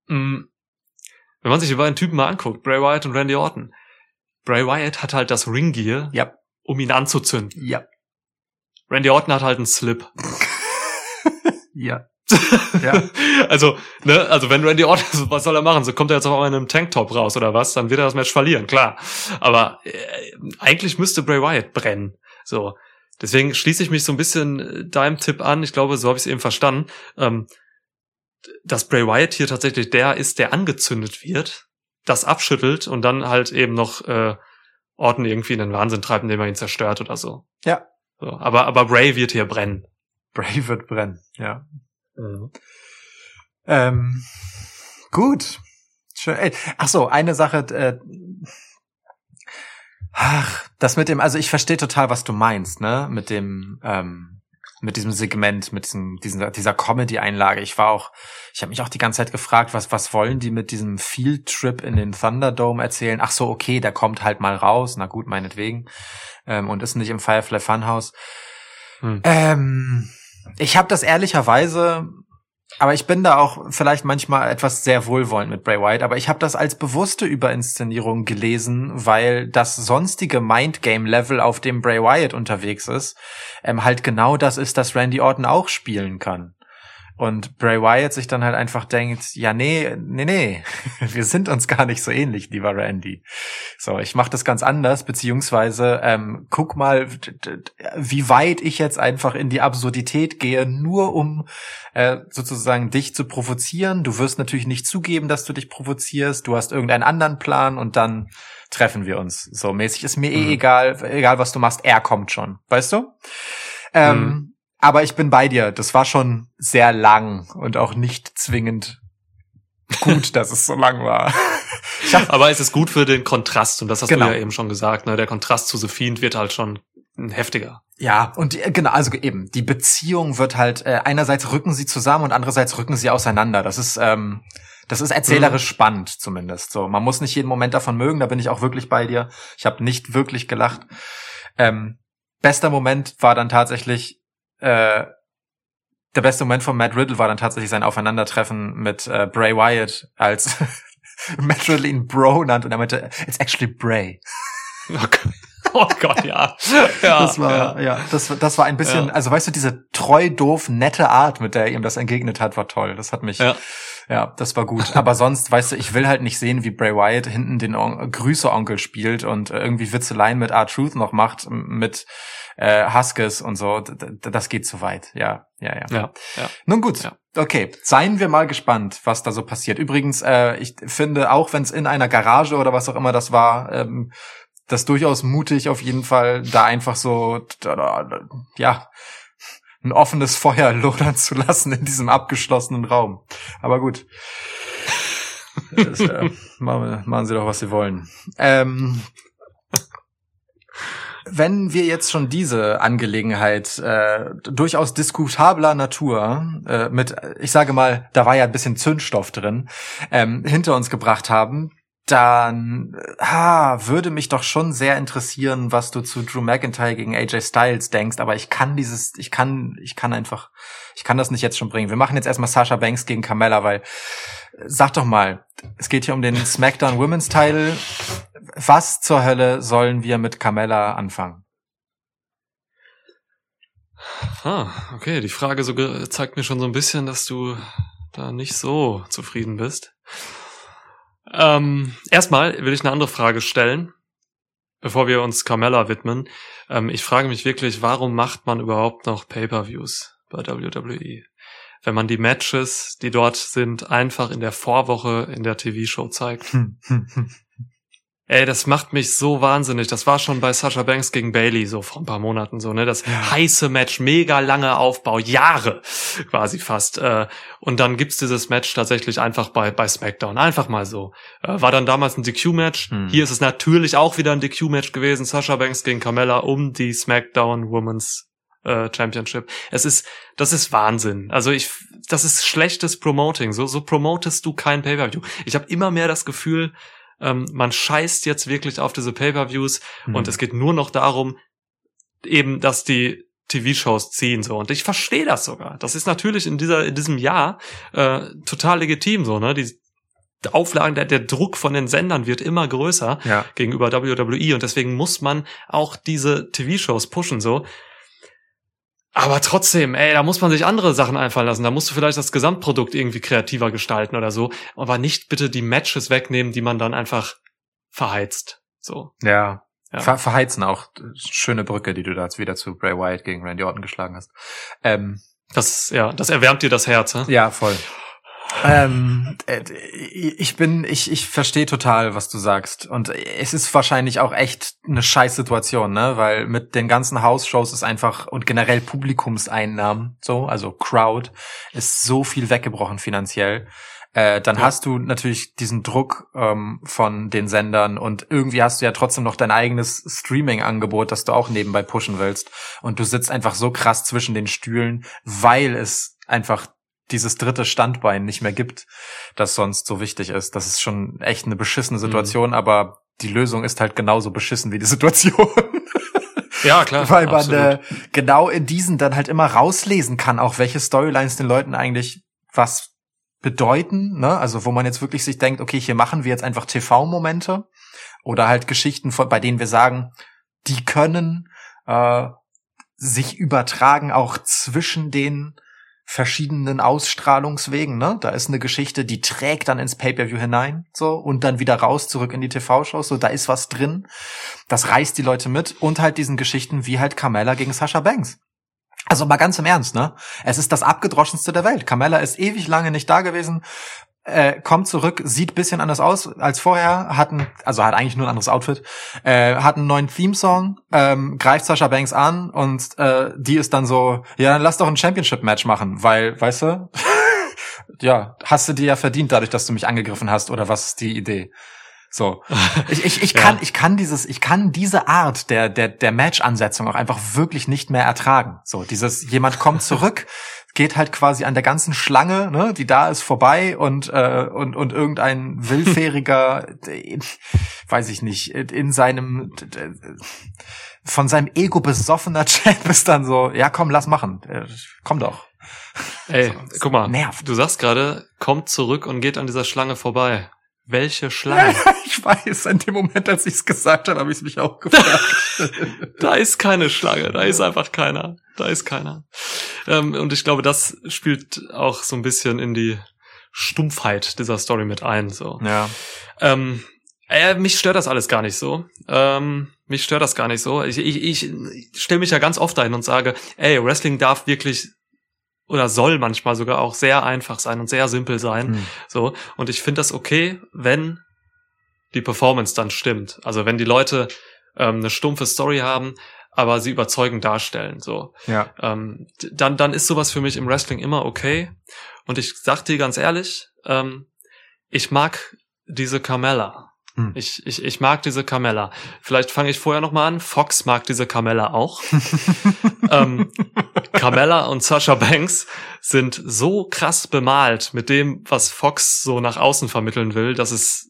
A: Mm, Wenn man sich die beiden Typen mal anguckt, Bray Wyatt und Randy Orton, Bray Wyatt hat halt das Ringgear,
B: Ja.
A: um ihn anzuzünden.
B: ja.
A: Randy Orton hat halt einen Slip. [LAUGHS]
B: Ja. [LAUGHS] Ja.
A: Also, ne, also wenn Randy Orton, [LAUGHS] was soll er machen? So kommt er jetzt auf einmal in einem Tanktop raus oder was? Dann wird er das Match verlieren, klar. Aber äh, eigentlich müsste Bray Wyatt brennen. So. Deswegen schließe ich mich so ein bisschen äh, deinem Tipp an. Ich glaube, so habe ich es eben verstanden. Ähm, dass Bray Wyatt hier tatsächlich der ist, der angezündet wird, das abschüttelt und dann halt eben noch äh, Orton irgendwie in den Wahnsinn treibt, indem er ihn zerstört oder so.
B: Ja.
A: So, aber, aber Bray wird hier brennen.
B: Bray wird brennen, ja. Ähm, gut. Schön. Ach so, eine Sache. Äh, ach, das mit dem, also ich verstehe total, was du meinst, ne? Mit dem, ähm, mit diesem Segment, mit diesem, dieser, dieser Comedy-Einlage. Ich war auch, ich habe mich auch die ganze Zeit gefragt, was, was wollen die mit diesem Field Trip in den Thunderdome erzählen? Ach so, okay, der kommt halt mal raus. Na gut, meinetwegen. Ähm, und ist nicht im Firefly Funhouse.
A: Hm.
B: Ähm, ich habe das ehrlicherweise, aber ich bin da auch vielleicht manchmal etwas sehr wohlwollend mit Bray Wyatt, aber ich habe das als bewusste Überinszenierung gelesen, weil das sonstige Mindgame-Level, auf dem Bray Wyatt unterwegs ist, ähm, halt genau das ist, das Randy Orton auch spielen kann. Und Bray Wyatt sich dann halt einfach denkt, ja, nee, nee, nee, [LAUGHS] wir sind uns gar nicht so ähnlich, lieber Randy. So, ich mache das ganz anders, beziehungsweise ähm, guck mal, wie weit ich jetzt einfach in die Absurdität gehe, nur um äh, sozusagen dich zu provozieren. Du wirst natürlich nicht zugeben, dass du dich provozierst. Du hast irgendeinen anderen Plan und dann treffen wir uns. So mäßig ist mir eh
A: Mhm.
B: egal, egal was du machst, er kommt schon, weißt du? Ähm,
A: Mhm.
B: Aber ich bin bei dir. Das war schon sehr lang und auch nicht zwingend gut, dass es so lang war. [LAUGHS]
A: Aber es ist gut für den Kontrast und das hast
B: Genau.
A: du ja eben schon gesagt. Ne? Der Kontrast zu Fiend wird halt schon ein heftiger.
B: ja, und die, genau, also eben, die Beziehung wird halt, äh, einerseits rücken sie zusammen und andererseits rücken sie auseinander. Das ist, ähm, das ist erzählerisch spannend zumindest. So, man muss nicht jeden Moment davon mögen, da bin ich auch wirklich bei dir. Ich habe nicht wirklich gelacht. Ähm, bester Moment war dann tatsächlich, äh, der beste Moment von Matt Riddle war dann tatsächlich sein Aufeinandertreffen mit äh, Bray Wyatt, als [LAUGHS] Matt Riddle ihn Bro nannte und er meinte, it's actually Bray.
A: Oh Gott, [LAUGHS] oh Gott ja. ja.
B: das war, ja, das, das war ein bisschen,
A: Ja.
B: also weißt du, diese treu, doof, nette Art, mit der er ihm das entgegnet hat, war toll. Das hat mich, ja,
A: Ja.
B: das war gut. Aber sonst, weißt du, ich will halt nicht sehen, wie Bray Wyatt hinten den On Grüße-Onkel spielt und irgendwie Witzeleien mit R-Truth noch macht, mit äh, Huskes und so. Das geht zu weit. Ja, ja, ja.
A: Ja, ja.
B: Nun gut,
A: Ja.
B: okay. Seien wir mal gespannt, was da so passiert. Übrigens, äh, ich finde, auch wenn es in einer Garage oder was auch immer das war, ähm, das durchaus mutig auf jeden Fall, da einfach so, ja, ein offenes Feuer [LAUGHS] lodern zu lassen in diesem abgeschlossenen Raum. Aber gut. [LAUGHS] Das, äh, machen, machen Sie doch, was Sie wollen. Ähm, wenn wir jetzt schon diese Angelegenheit äh, durchaus diskutabler Natur äh, mit, ich sage mal, da war ja ein bisschen Zündstoff drin, ähm, hinter uns gebracht haben, dann äh, ha, würde mich doch schon sehr interessieren, was du zu Drew McIntyre gegen AJ Styles denkst, aber ich kann dieses, ich kann, ich kann einfach, ich kann das nicht jetzt schon bringen. Wir machen jetzt erstmal Sasha Banks gegen Carmella, weil äh, sag doch mal, es geht hier um den SmackDown Women's Title. Was zur Hölle sollen wir mit Carmella anfangen?
A: Ah, okay, die Frage so zeigt mir schon so ein bisschen, dass du da nicht so zufrieden bist. Ähm, erstmal will ich eine andere Frage stellen, bevor wir uns Carmella widmen. Ähm, ich frage mich wirklich, warum macht man überhaupt noch Pay-per-Views bei WWE? Wenn man die Matches, die dort sind, einfach in der Vorwoche in der TV-Show zeigt. [LAUGHS] Ey, das macht mich so wahnsinnig. Das war schon bei Sasha Banks gegen Bailey so vor ein paar Monaten so, ne? Das heiße Match, mega lange Aufbau, Jahre quasi fast. Äh, und dann gibt's dieses Match tatsächlich einfach bei, bei SmackDown. Einfach mal so. Äh, war dann damals ein DQ-Match.
B: Hm.
A: Hier ist es natürlich auch wieder ein DQ-Match gewesen. Sasha Banks gegen Carmella um die SmackDown Women's äh, Championship. Es ist, das ist Wahnsinn. Also ich, das ist schlechtes Promoting. So, so promotest du kein Pay-per-View. Ich habe immer mehr das Gefühl, ähm, man scheißt jetzt wirklich auf diese Pay-per-Views
B: Hm.
A: und es geht nur noch darum, eben, dass die TV-Shows ziehen so. Und ich verstehe das sogar. Das ist natürlich in dieser, in diesem Jahr äh, total legitim so, ne? Die Auflagen, der, der Druck von den Sendern wird immer größer
B: Ja.
A: gegenüber WWE und deswegen muss man auch diese TV-Shows pushen so. Aber trotzdem, ey, da muss man sich andere Sachen einfallen lassen. Da musst du vielleicht das Gesamtprodukt irgendwie kreativer gestalten oder so. Aber nicht bitte die Matches wegnehmen, die man dann einfach verheizt. So.
B: Ja.
A: Ja.
B: Ver verheizen auch. Schöne Brücke, die du da jetzt wieder zu Bray Wyatt gegen Randy Orton geschlagen hast. Ähm,
A: Das, ja, das erwärmt dir das Herz, hä?
B: ja, voll. Ähm, äh, ich bin, ich, ich verstehe total, was du sagst. Und es ist wahrscheinlich auch echt eine Scheißsituation, ne? Weil mit den ganzen House-Shows ist einfach und generell Publikumseinnahmen, so, also Crowd, ist so viel weggebrochen finanziell. Äh, dann
A: Ja.
B: hast du natürlich diesen Druck ähm, von den Sendern und irgendwie hast du ja trotzdem noch dein eigenes Streaming-Angebot, das du auch nebenbei pushen willst. Und du sitzt einfach so krass zwischen den Stühlen, weil es einfach dieses dritte Standbein nicht mehr gibt, das sonst so wichtig ist. Das ist schon echt eine beschissene Situation, aber die Lösung ist halt genauso beschissen wie die [LAUGHS] Situation.
A: Ja, klar.
B: Weil man
A: absolut.
B: äh, genau in diesen dann halt immer rauslesen kann, auch welche Storylines den Leuten eigentlich was bedeuten, ne? Also wo man jetzt wirklich sich denkt, okay, hier machen wir jetzt einfach TV-Momente oder halt Geschichten, von, bei denen wir sagen, die können äh, sich übertragen auch zwischen den verschiedenen Ausstrahlungswegen, ne? Da ist eine Geschichte, die trägt dann ins Pay-per-View hinein, so und dann wieder raus zurück in die TV-Shows, so da ist was drin. Das reißt die Leute mit und halt diesen Geschichten wie halt Carmella gegen Sasha Banks. Also mal ganz im Ernst, ne? Es ist das abgedroschenste der Welt. Carmella ist ewig lange nicht da gewesen, äh, kommt zurück, sieht bisschen anders aus als vorher, hat ein, also hat eigentlich nur ein anderes Outfit, äh, hat einen neuen Theme-Song, ähm, greift Sasha Banks an und äh, die ist dann so, ja, dann lass doch ein Championship-Match machen, weil, weißt du, [LAUGHS] ja, hast du dir ja verdient dadurch, dass du mich angegriffen hast, oder was ist die Idee? So. Ich, ich, ich [LAUGHS]
A: Ja.
B: kann, ich kann dieses, ich kann diese Art der, der, der Match-Ansetzung auch einfach wirklich nicht mehr ertragen. So, dieses, jemand kommt zurück, geht halt quasi an der ganzen Schlange, ne, die da ist, vorbei und, äh, und, und irgendein [LAUGHS] willfähriger, äh, weiß ich nicht, in seinem, von seinem Ego besoffener [LAUGHS] Champ ist dann so, ja komm, lass machen, Äh, komm doch.
A: Ey, [LAUGHS] guck mal,
B: Nervt.
A: du sagst gerade, kommt zurück und geht an dieser Schlange vorbei. Welche [LAUGHS] Schlange?
B: Ich weiß, in dem Moment, als ich es gesagt habe, habe ich mich auch gefragt. [LAUGHS]
A: da ist keine Schlange, da ist einfach keiner. Da ist keiner. Ähm, und ich glaube, das spielt auch so ein bisschen in die Stumpfheit dieser Story mit ein. So.
B: ja.
A: Ähm, äh, mich stört das alles gar nicht so. Ähm, mich stört das gar nicht so. Ich, ich, ich stelle mich ja ganz oft dahin und sage, ey, Wrestling darf wirklich oder soll manchmal sogar auch sehr einfach sein und sehr simpel sein.
B: Hm.
A: So. Und ich finde das okay, wenn die Performance dann stimmt. Also wenn die Leute ähm, eine stumpfe Story haben, aber sie überzeugend darstellen. So.
B: Ja.
A: Ähm, dann, dann ist sowas für mich im Wrestling immer okay. Und ich sag dir ganz ehrlich, ähm, ich mag diese Carmella.
B: Hm.
A: Ich, ich, ich mag diese Carmella. Vielleicht fange ich vorher noch mal an. Fox mag diese Carmella auch. [LAUGHS] ähm, Carmella und Sasha Banks sind so krass bemalt mit dem, was Fox so nach außen vermitteln will, dass es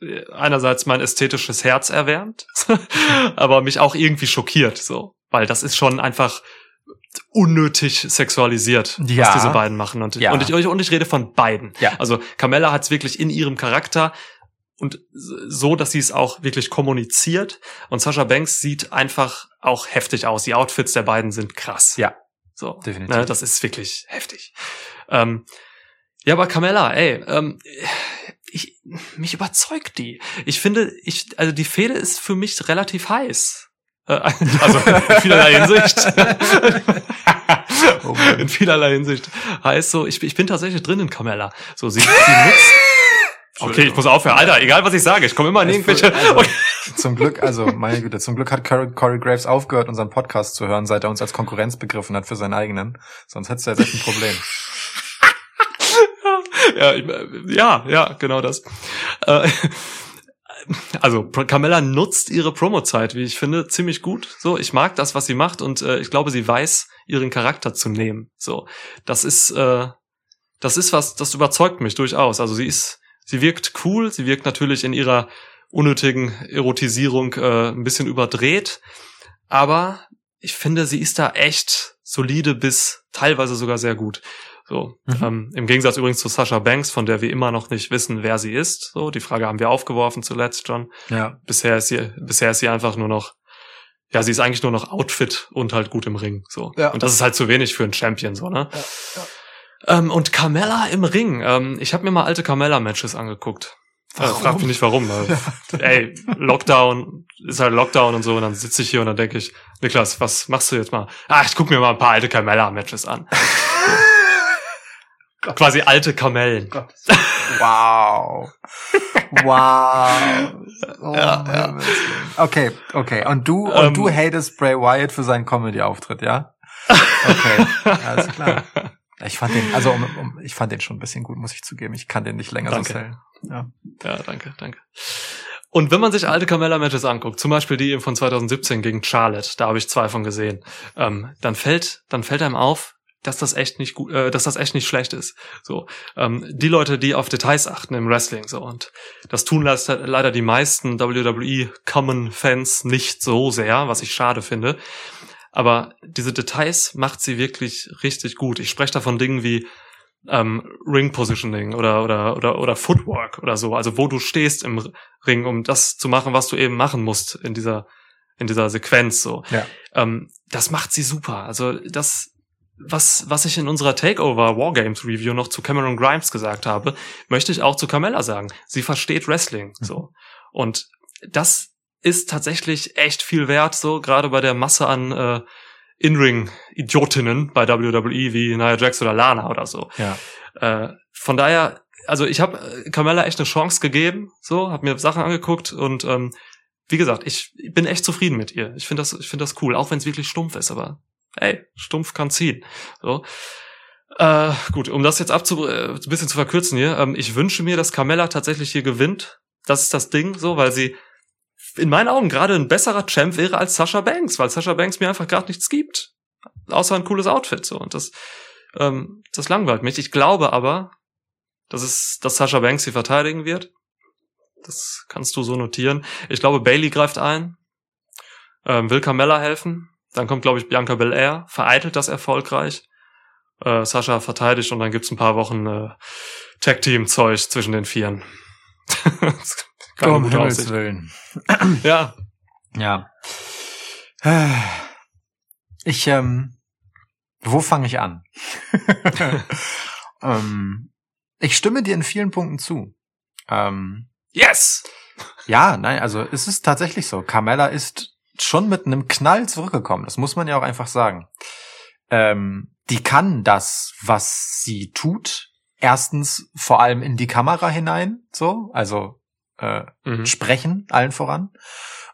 A: äh, einerseits mein ästhetisches Herz erwärmt, [LAUGHS] aber mich auch irgendwie schockiert, so. Weil das ist schon einfach unnötig sexualisiert,
B: Ja.
A: was diese beiden machen. Und,
B: Ja.
A: und, ich, und ich rede von beiden.
B: Ja.
A: Also Carmella hat es wirklich in ihrem Charakter und so, dass sie es auch wirklich kommuniziert. Und Sasha Banks sieht einfach auch heftig aus. Die Outfits der beiden sind krass.
B: Ja.
A: So.
B: Definitiv.
A: Ne, das ist wirklich heftig. Ähm, ja, aber Carmella, ey, ähm, ich, mich überzeugt die. Ich finde, ich, also die Fehde ist für mich relativ heiß. Äh, [LAUGHS] Also in vielerlei Hinsicht. [LAUGHS]
B: Oh
A: in vielerlei Hinsicht heißt so, ich, ich bin tatsächlich drin in Carmella. So, sie, sie nutzt, Okay, ich muss aufhören. Alter, egal was ich sage, ich komme immer in irgendwelche...
B: Also, [LAUGHS]
A: Okay.
B: Zum Glück, also meine Güte, zum Glück hat Corey, Graves aufgehört, unseren Podcast zu hören, seit er uns als Konkurrenz begriffen hat für seinen eigenen. Sonst hättest du jetzt echt ein Problem. [LAUGHS]
A: ja, ich, ja, ja, genau das. Äh, [LAUGHS] also Carmella nutzt ihre Promo-Zeit, wie ich finde, ziemlich gut. So, ich mag das, was sie macht und äh, ich glaube, sie weiß, ihren Charakter zu nehmen. So, das ist, äh, das ist was, das überzeugt mich durchaus. Also sie ist, sie wirkt cool, sie wirkt natürlich in ihrer unnötigen Erotisierung äh, ein bisschen überdreht, aber ich finde, sie ist da echt solide bis teilweise sogar sehr gut. So,
B: Mhm.
A: ähm, im Gegensatz übrigens zu Sasha Banks, von der wir immer noch nicht wissen, wer sie ist. So, die Frage haben wir aufgeworfen zuletzt schon.
B: Ja.
A: Bisher ist sie, bisher ist sie einfach nur noch, ja, sie ist eigentlich nur noch Outfit und halt gut im Ring. So.
B: Ja.
A: Und das ist halt zu wenig für einen Champion, so, ne?
B: Ja,
A: Ähm, und Carmella im Ring. Ähm, ich habe mir mal alte Carmella-Matches angeguckt. Äh,
B: Warum?
A: frag mich nicht warum. Weil, [LAUGHS] ey, Lockdown ist halt Lockdown und so. Und dann sitze ich hier und dann denke ich, Niklas, was machst du jetzt mal? Ah, ich guck mir mal ein paar alte Carmella-Matches an. [LAUGHS] Quasi alte Kamellen.
B: Wow. Wow. Oh,
A: Ja, ja.
B: Okay, okay. Und du, und
A: Ähm.
B: du hatest Bray Wyatt für seinen Comedy-Auftritt, ja? Okay, [LAUGHS] alles klar. Ich fand den, also um, um, ich fand den schon ein bisschen gut, muss ich zugeben. Ich kann den nicht länger
A: Danke.
B: so zählen. Ja.
A: Ja, danke, danke. Und wenn man sich alte Carmella-Matches anguckt, zum Beispiel die eben von 2017 gegen Charlotte, da habe ich zwei von gesehen, ähm, dann fällt, dann fällt einem auf, dass das echt nicht gut, äh, dass das echt nicht schlecht ist. So, ähm, die Leute, die auf Details achten im Wrestling, so und das tun leider, leider die meisten WWE Common Fans nicht so sehr, was ich schade finde. Aber diese Details macht sie wirklich richtig gut. Ich spreche da von Dingen wie ähm, Ring Positioning oder oder oder oder Footwork oder so, also wo du stehst im Ring, um das zu machen, was du eben machen musst in dieser in dieser Sequenz so.
B: Ja.
A: Ähm, das macht sie super. Also das was was ich in unserer Takeover Wargames Review noch zu Cameron Grimes gesagt habe, möchte ich auch zu Carmella sagen. Sie versteht Wrestling so und das ist tatsächlich echt viel wert so gerade bei der Masse an äh, In-Ring-Idiotinnen bei WWE wie Nia Jax oder Lana oder so.
B: Ja.
A: Äh, von daher, also ich habe äh, Carmella echt eine Chance gegeben, so, habe mir Sachen angeguckt und ähm, wie gesagt, ich bin echt zufrieden mit ihr. Ich finde das, ich finde das cool, auch wenn es wirklich stumpf ist, aber ey, stumpf kann ziehen. So. Äh, gut, um das jetzt abzu äh, ein bisschen zu verkürzen hier, ähm, ich wünsche mir, dass Carmella tatsächlich hier gewinnt. Das ist das Ding, so, weil sie in meinen Augen gerade ein besserer Champ wäre als Sasha Banks, weil Sasha Banks mir einfach gerade nichts gibt. Außer ein cooles Outfit, so. Und das, ähm, das langweilt mich. Ich glaube aber, dass es, dass Sasha Banks sie verteidigen wird. Das kannst du so notieren. Ich glaube, Bailey greift ein, ähm, will Carmella helfen. Dann kommt, glaube ich, Bianca Belair, vereitelt das erfolgreich. Äh, Sascha verteidigt und dann gibt's ein paar Wochen äh, Tag-Team-Zeug zwischen den Vieren. [LAUGHS] Das kann eine
B: Um Himmels
A: Aussicht.
B: Willen. [CLEARS THROAT]
A: Ja,
B: Ja. Ich, ähm, wo fange ich an? [LAUGHS] ähm, ich stimme dir in vielen Punkten zu. Ähm,
A: yes!
B: ja, nein, also es ist tatsächlich so. Carmella ist schon mit einem Knall zurückgekommen. Das muss man ja auch einfach sagen. Ähm, die kann das, was sie tut. Erstens vor allem in die Kamera hinein, so, also äh,
A: Mhm.
B: sprechen, allen voran.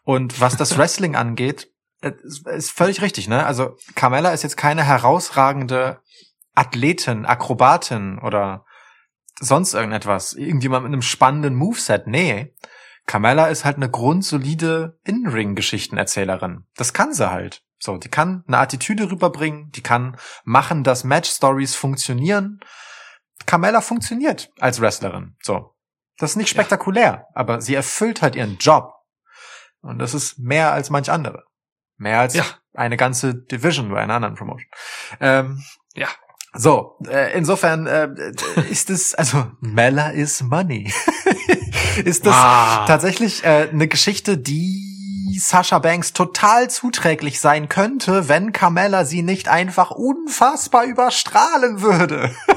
B: Und was das [LAUGHS] Wrestling angeht, äh, ist ist völlig richtig, ne? Also Carmella ist jetzt keine herausragende Athletin, Akrobatin oder sonst irgendetwas. Irgendjemand mit einem spannenden Moveset. Nee. Carmella ist halt eine grundsolide In-Ring-Geschichtenerzählerin. Das kann sie halt. So, die kann eine Attitüde rüberbringen, die kann machen, dass Match-Stories funktionieren. Carmella funktioniert als Wrestlerin. So. Das ist nicht spektakulär, aber sie erfüllt halt ihren Job. Und das ist mehr als manch andere. Mehr als
A: Ja.
B: eine ganze Division bei einer anderen Promotion. Ähm,
A: Ja.
B: So, äh, insofern äh, ist es, also Mella is money. [LAUGHS] ist das
A: Ah.
B: tatsächlich äh, eine Geschichte, die Sasha Banks total zuträglich sein könnte, wenn Carmella sie nicht einfach unfassbar überstrahlen würde. [LAUGHS]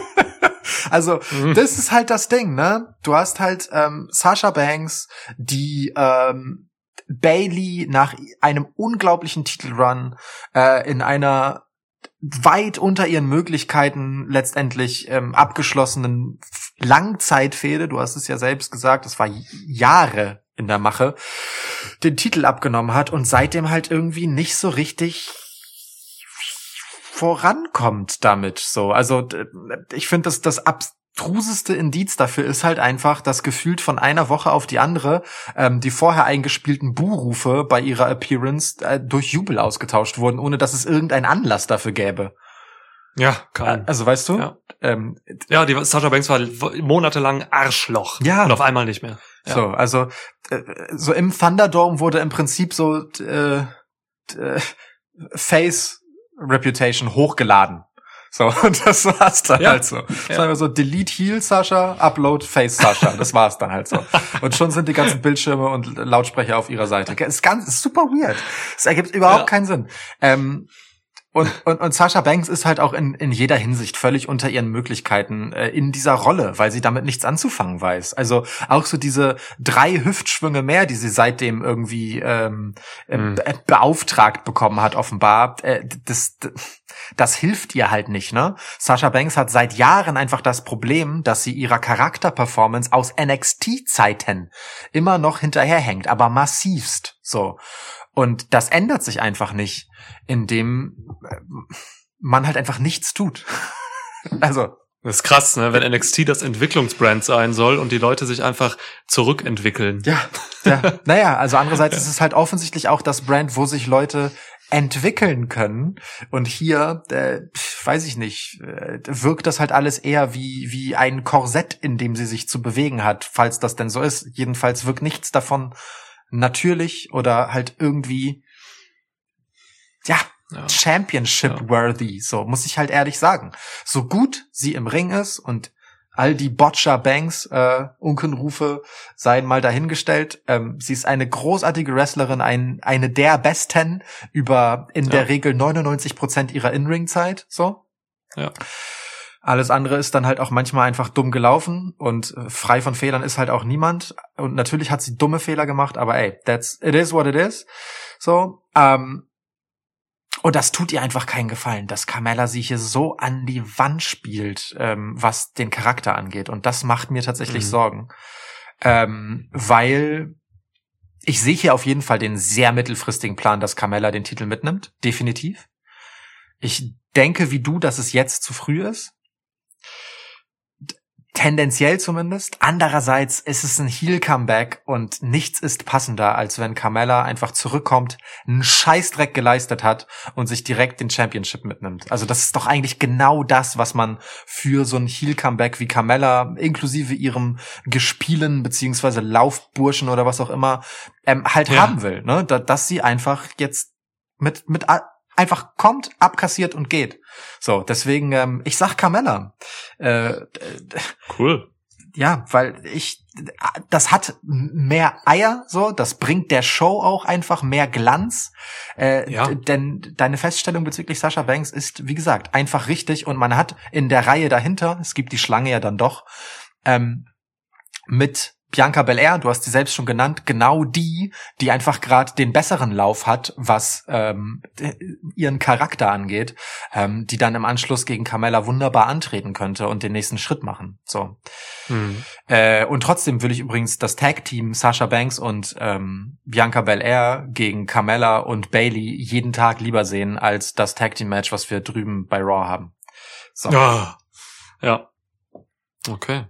B: [LAUGHS] also, das ist halt das Ding, ne? Du hast halt ähm, Sasha Banks, die ähm, Bailey nach einem unglaublichen Titelrun äh, in einer weit unter ihren Möglichkeiten letztendlich ähm, abgeschlossenen Langzeitfehde, du hast es ja selbst gesagt, es war Jahre in der Mache, den Titel abgenommen hat und seitdem halt irgendwie nicht so richtig vorankommt damit so. Also ich finde, dass das abstruseste Indiz dafür ist halt einfach, dass gefühlt von einer Woche auf die andere ähm, die vorher eingespielten Buhrufe bei ihrer Appearance äh, durch Jubel ausgetauscht wurden, ohne dass es irgendeinen Anlass dafür gäbe.
A: Ja, kein.
B: Also weißt du?
A: Ja.
B: Ähm,
A: Ja, die Sascha Banks war monatelang Arschloch.
B: Ja.
A: Und auf einmal nicht mehr. Ja.
B: So, also äh, so im Thunderdome wurde im Prinzip so äh, äh, Face Reputation hochgeladen. So, [LAUGHS] und das war's dann
A: Ja.
B: halt so. Das
A: Ja.
B: war so Delete Heal Sascha, Upload Face Sascha. Das war's dann halt so. Und schon sind die ganzen Bildschirme und Lautsprecher auf ihrer Seite. Ist ganz ist super weird. Es ergibt überhaupt
A: Ja.
B: keinen Sinn. Ähm, und, und, und Sasha Banks ist halt auch in, in jeder Hinsicht völlig unter ihren Möglichkeiten äh, in dieser Rolle, weil sie damit nichts anzufangen weiß. Also auch so diese drei Hüftschwünge mehr, die sie seitdem irgendwie ähm, äh,
A: Mhm.
B: be- beauftragt bekommen hat, offenbar, äh, das, das hilft ihr halt nicht, ne? Sasha Banks hat seit Jahren einfach das Problem, dass sie ihrer Charakterperformance aus NXT-Zeiten immer noch hinterherhängt, aber massivst, so. Und das ändert sich einfach nicht, indem äh, man halt einfach nichts tut. [LAUGHS] also,
A: Das ist krass, ne? wenn NXT das Entwicklungsbrand sein soll und die Leute sich einfach zurückentwickeln.
B: ja, ja. [LAUGHS] naja, also andererseits ist es halt offensichtlich auch das Brand, wo sich Leute entwickeln können. Und hier, äh, weiß ich nicht, äh, wirkt das halt alles eher wie, wie ein Korsett, in dem sie sich zu bewegen hat, falls das denn so ist. Jedenfalls wirkt nichts davon natürlich oder halt irgendwie, ja,
A: Ja.
B: Championship-worthy, so muss ich halt ehrlich sagen. So gut sie im Ring ist und all die Botcher Banks äh, Unkenrufe seien mal dahingestellt. Ähm, sie ist eine großartige Wrestlerin, ein, eine der besten über in
A: Ja.
B: der Regel 99 Prozent ihrer In-Ring-Zeit. So.
A: Ja.
B: Alles andere ist dann halt auch manchmal einfach dumm gelaufen und äh, frei von Fehlern ist halt auch niemand. Und natürlich hat sie dumme Fehler gemacht, aber ey, that's it is what it is. So. Ähm, und das tut ihr einfach keinen Gefallen, dass Carmella sie hier so an die Wand spielt, ähm, was den Charakter angeht. Und das macht mir tatsächlich
A: Mhm.
B: Sorgen. Ähm, weil ich sehe hier auf jeden Fall den sehr mittelfristigen Plan, dass Carmella den Titel mitnimmt. Definitiv. Ich denke, wie du, dass es jetzt zu früh ist. Tendenziell zumindest. Andererseits ist es ein Heel-Comeback und nichts ist passender, als wenn Carmella einfach zurückkommt, einen Scheißdreck geleistet hat und sich direkt den Championship mitnimmt. Also das ist doch eigentlich genau das, was man für so ein Heel-Comeback wie Carmella inklusive ihrem Gespielen beziehungsweise Laufburschen oder was auch immer ähm, halt
A: Ja.
B: haben will. Ne? Da, dass sie einfach jetzt mit, mit einfach kommt, abkassiert und geht. So, deswegen, ähm, ich sag Carmella. Äh, äh,
A: Cool.
B: ja, weil ich, das hat mehr Eier, so, das bringt der Show auch einfach mehr Glanz. Äh,
A: Ja.
B: Denn deine Feststellung bezüglich Sasha Banks ist, wie gesagt, einfach richtig und man hat in der Reihe dahinter, es gibt die Schlange ja dann doch, ähm, mit Bianca Belair, du hast sie selbst schon genannt, genau die, die einfach gerade den besseren Lauf hat, was ähm, d- ihren Charakter angeht, ähm, die dann im Anschluss gegen Carmella wunderbar antreten könnte und den nächsten Schritt machen. So.
A: Mhm.
B: Äh, und trotzdem will ich übrigens das Tag-Team Sasha Banks und ähm, Bianca Belair gegen Carmella und Bailey jeden Tag lieber sehen als das Tag-Team-Match, was wir drüben bei Raw haben. So.
A: Ah. Ja. Okay.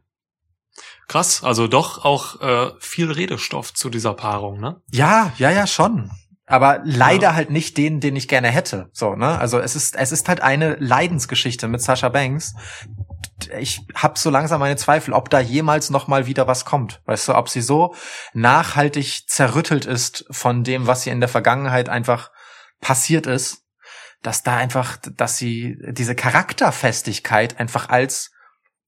A: Krass, also doch auch äh, viel Redestoff zu dieser Paarung, ne?
B: Ja, ja, ja, schon. Aber leider
A: Ja.
B: halt nicht den, den ich gerne hätte. So, ne? Also es ist, es ist halt eine Leidensgeschichte mit Sasha Banks. Ich hab so langsam meine Zweifel, ob da jemals noch mal wieder was kommt. Weißt du, ob sie so nachhaltig zerrüttelt ist von dem, was ihr in der Vergangenheit einfach passiert ist, dass da einfach, dass sie diese Charakterfestigkeit einfach als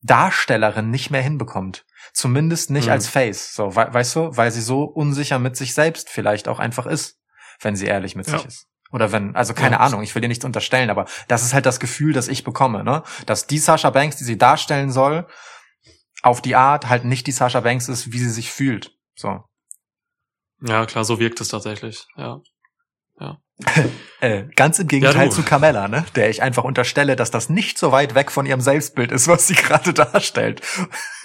B: Darstellerin nicht mehr hinbekommt. Zumindest nicht
A: Mhm.
B: als Face. So, we weißt du, weil sie so unsicher mit sich selbst vielleicht auch einfach ist, wenn sie ehrlich mit
A: Ja.
B: sich ist. Oder wenn, also keine
A: Ja.
B: Ahnung, ich will dir nichts unterstellen, aber das ist halt das Gefühl, das ich bekomme, ne? Dass die Sasha Banks, die sie darstellen soll, auf die Art halt nicht die Sasha Banks ist, wie sie sich fühlt. So.
A: Ja, klar, so wirkt es tatsächlich, ja.
B: Äh, ganz im Gegenteil
A: du.
B: zu Carmella, ne? Der ich einfach unterstelle, dass das nicht so weit weg von ihrem Selbstbild ist, was sie [LAUGHS] gerade darstellt.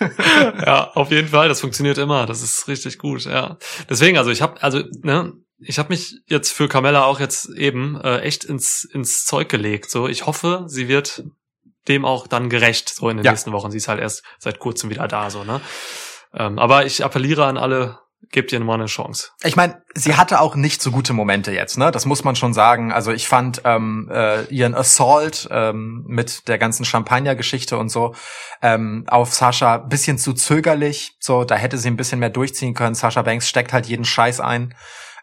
A: ja, auf jeden Fall, das funktioniert immer, das ist richtig gut, ja. Deswegen, also ich habe also ne, ich habe mich jetzt für Carmella auch jetzt eben äh, echt ins ins Zeug gelegt, so ich hoffe, sie wird dem auch dann gerecht so in den
B: Ja.
A: nächsten Wochen. Sie ist halt erst seit kurzem wieder da so, ne? Ähm, aber ich appelliere an alle, gebt ihr mal eine Chance.
B: Ich meine, sie hatte auch nicht so gute Momente jetzt, ne? Das muss man schon sagen. Also ich fand ähm, äh, ihren Assault ähm, mit der ganzen Champagner-Geschichte und so ähm, auf Sascha bisschen zu zögerlich. So, da hätte sie ein bisschen mehr durchziehen können. Sascha Banks steckt halt jeden Scheiß ein.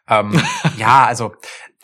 B: Ähm, [LAUGHS] ja, also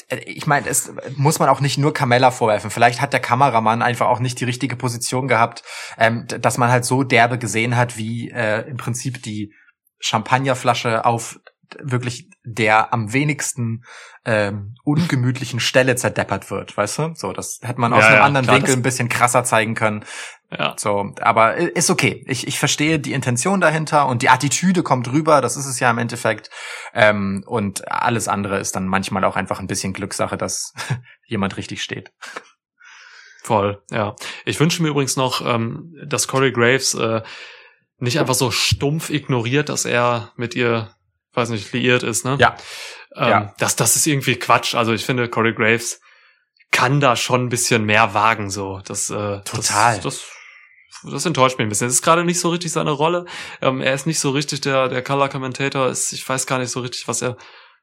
B: äh, ich meine, es muss man auch nicht nur Carmella vorwerfen. Vielleicht hat der Kameramann einfach auch nicht die richtige Position gehabt, ähm, dass man halt so derbe gesehen hat, wie äh, im Prinzip die Champagnerflasche auf wirklich der am wenigsten ähm, ungemütlichen Stelle zerdeppert wird, weißt du? So, das hätte man aus
A: Ja,
B: einem
A: ja,
B: anderen
A: klar,
B: Winkel ein bisschen krasser zeigen können.
A: Ja.
B: So, aber i- ist okay. Ich, ich verstehe die Intention dahinter und die Attitüde kommt rüber, das ist es ja im Endeffekt. Ähm, und alles andere ist dann manchmal auch einfach ein bisschen Glückssache, dass [LAUGHS] jemand richtig steht.
A: Voll, ja. Ich wünsche mir übrigens noch, ähm, dass Corey Graves äh, nicht einfach so stumpf ignoriert, dass er mit ihr, weiß nicht, liiert ist, ne?
B: Ja.
A: Ähm,
B: Ja.
A: Das, das ist irgendwie Quatsch. Also ich finde, Corey Graves kann da schon ein bisschen mehr wagen, so. Das, äh,
B: Total.
A: Das, das, das enttäuscht mich ein bisschen. Es ist gerade nicht so richtig seine Rolle. Ähm, er ist nicht so richtig der, der Color Commentator. Ist, ich weiß gar nicht so richtig, was er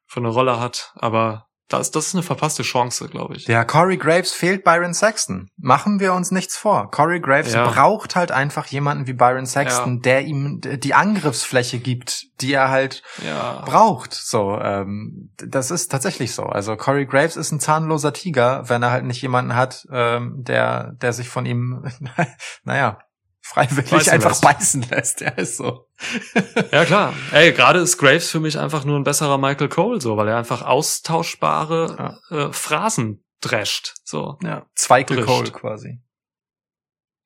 A: für eine Rolle hat, aber das, das ist eine verpasste Chance, glaube ich.
B: Der Corey Graves fehlt Byron Saxton. Machen wir uns nichts vor. Corey Graves
A: Ja.
B: braucht halt einfach jemanden wie Byron Saxton,
A: Ja.
B: der ihm die Angriffsfläche gibt, die er halt
A: Ja.
B: braucht. So, ähm, das ist tatsächlich so. Also Corey Graves ist ein zahnloser Tiger, wenn er halt nicht jemanden hat, ähm, der, der sich von ihm, [LAUGHS] naja, freiwillig
A: Beißen
B: einfach
A: lässt.
B: beißen lässt. Ja, ist so.
A: Ja, klar. Ey, gerade ist Graves für mich einfach nur ein besserer Michael Cole, so, weil er einfach austauschbare äh, Phrasen drescht. So.
B: Ja. Zweike
A: Drischt.
B: Cole quasi.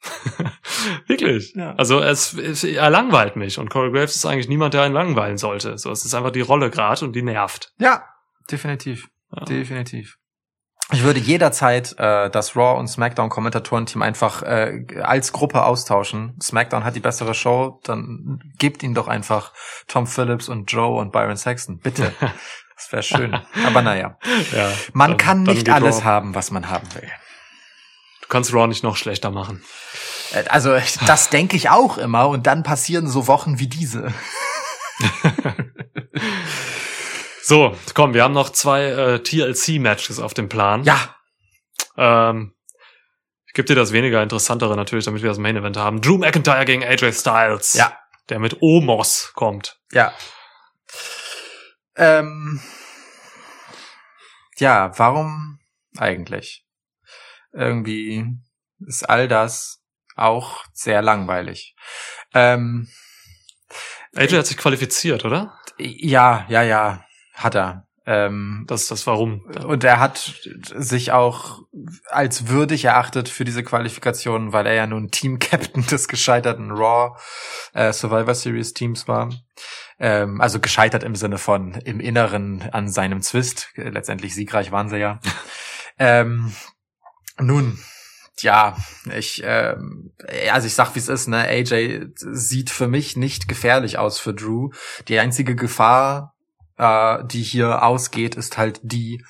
B: [LAUGHS]
A: Wirklich.
B: Ja.
A: Also es, es, er langweilt mich und Corey Graves ist eigentlich niemand, der einen langweilen sollte. So, es ist einfach die Rolle gerade und die nervt.
B: Ja, definitiv.
A: Ja.
B: Definitiv. Ich würde jederzeit äh, das Raw und SmackDown Kommentatorenteam einfach äh, als Gruppe austauschen. SmackDown hat die bessere Show, dann gebt ihnen doch einfach Tom Phillips und Joe und Byron Saxton. Bitte. [LAUGHS] Das wäre schön. Aber naja.
A: Ja,
B: Man
A: dann-
B: kann nicht alles
A: Raw.
B: haben, was man haben will.
A: Du kannst Raw nicht noch schlechter machen.
B: Äh, Also, das denke ich auch immer und dann passieren so Wochen wie diese. [LAUGHS]
A: So, komm, wir haben noch zwei äh, TLC-Matches auf dem Plan.
B: Ja,
A: Ähm, ich gebe dir das weniger interessantere natürlich, damit wir das Main Event haben. Drew McIntyre gegen AJ Styles.
B: ja,
A: Der mit Omos kommt.
B: ja. Ähm, ja, warum eigentlich? Irgendwie ist all das auch sehr langweilig. Ähm,
A: AJ hat sich qualifiziert, oder?
B: ja, ja, ja, hat er. Ähm,
A: Das das warum.
B: Und er hat sich auch als würdig erachtet für diese Qualifikation, weil er ja nun Team-Captain des gescheiterten Raw äh, Survivor Series Teams war. Ähm, also gescheitert im Sinne von im Inneren an seinem Zwist. Äh, Letztendlich siegreich waren sie ja. [LAUGHS] ähm, nun, ja, ich, ähm, also ich sag, wie es ist, ne? AJ sieht für mich nicht gefährlich aus für Drew. Die einzige Gefahr, äh, die hier ausgeht, ist halt die,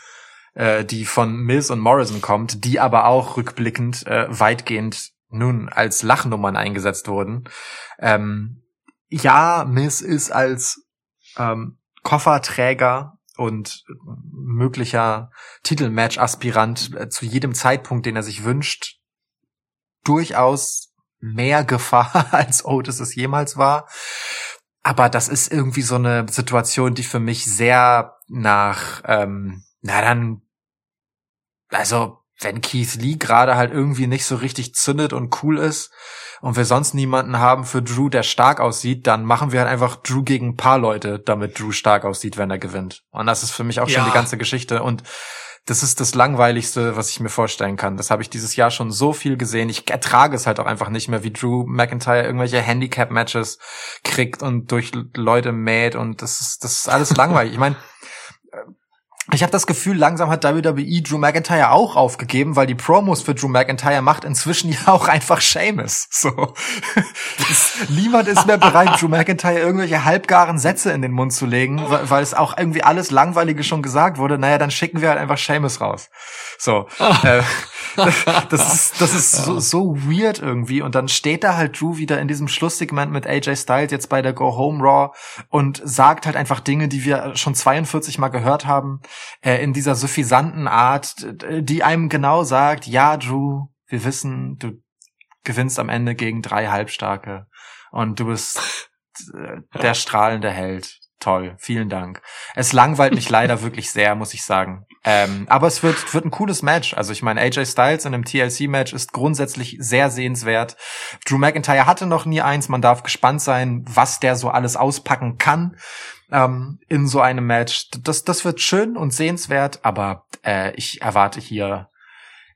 B: äh, die von Mills und Morrison kommt, die aber auch rückblickend äh, weitgehend nun als Lachnummern eingesetzt wurden. Ähm, ja, Miz ist als ähm, Kofferträger und möglicher Titelmatch-Aspirant äh, zu jedem Zeitpunkt, den er sich wünscht, durchaus mehr Gefahr [LAUGHS] als Otis es jemals war. Aber das ist irgendwie so eine Situation, die für mich sehr nach, ähm, na dann, also wenn Keith Lee gerade halt irgendwie nicht so richtig zündet und cool ist und wir sonst niemanden haben für Drew, der stark aussieht, dann machen wir halt einfach Drew gegen ein paar Leute, damit Drew stark aussieht, wenn er gewinnt. Und das ist für mich auch schon
A: Ja.
B: die ganze Geschichte und das ist das langweiligste, was ich mir vorstellen kann. Das habe ich dieses Jahr schon so viel gesehen. Ich ertrage es halt auch einfach nicht mehr, wie Drew McIntyre irgendwelche Handicap-Matches kriegt und durch Leute mäht und das ist, das ist alles langweilig. Ich meine, Ich habe das Gefühl, langsam hat WWE Drew McIntyre auch aufgegeben, weil die Promos für Drew McIntyre macht inzwischen [LAUGHS] ja auch einfach Seamus. So. [LAUGHS] Niemand ist mehr bereit, Drew McIntyre irgendwelche halbgaren Sätze in den Mund zu legen, weil, weil es auch irgendwie alles Langweilige schon gesagt wurde. Naja, dann schicken wir halt einfach Seamus raus. So. äh, [LAUGHS] das ist, das ist so, so weird irgendwie. Und dann steht da halt Drew wieder in diesem Schlusssegment mit AJ Styles jetzt bei der Go Home Raw und sagt halt einfach Dinge, die wir schon 42 Mal gehört haben, äh, in dieser suffisanten Art, die einem genau sagt, ja, Drew, wir wissen, du gewinnst am Ende gegen drei Halbstarke und du bist äh, der strahlende Held. Toll, vielen Dank. Es langweilt mich leider [LAUGHS] wirklich sehr, muss ich sagen. Ähm, aber es wird, wird ein cooles Match. Also ich meine, AJ Styles in einem TLC-Match ist grundsätzlich sehr sehenswert. Drew McIntyre hatte noch nie eins. Man darf gespannt sein, was der so alles auspacken kann ähm, in so einem Match. Das, das wird schön und sehenswert, aber äh, ich erwarte hier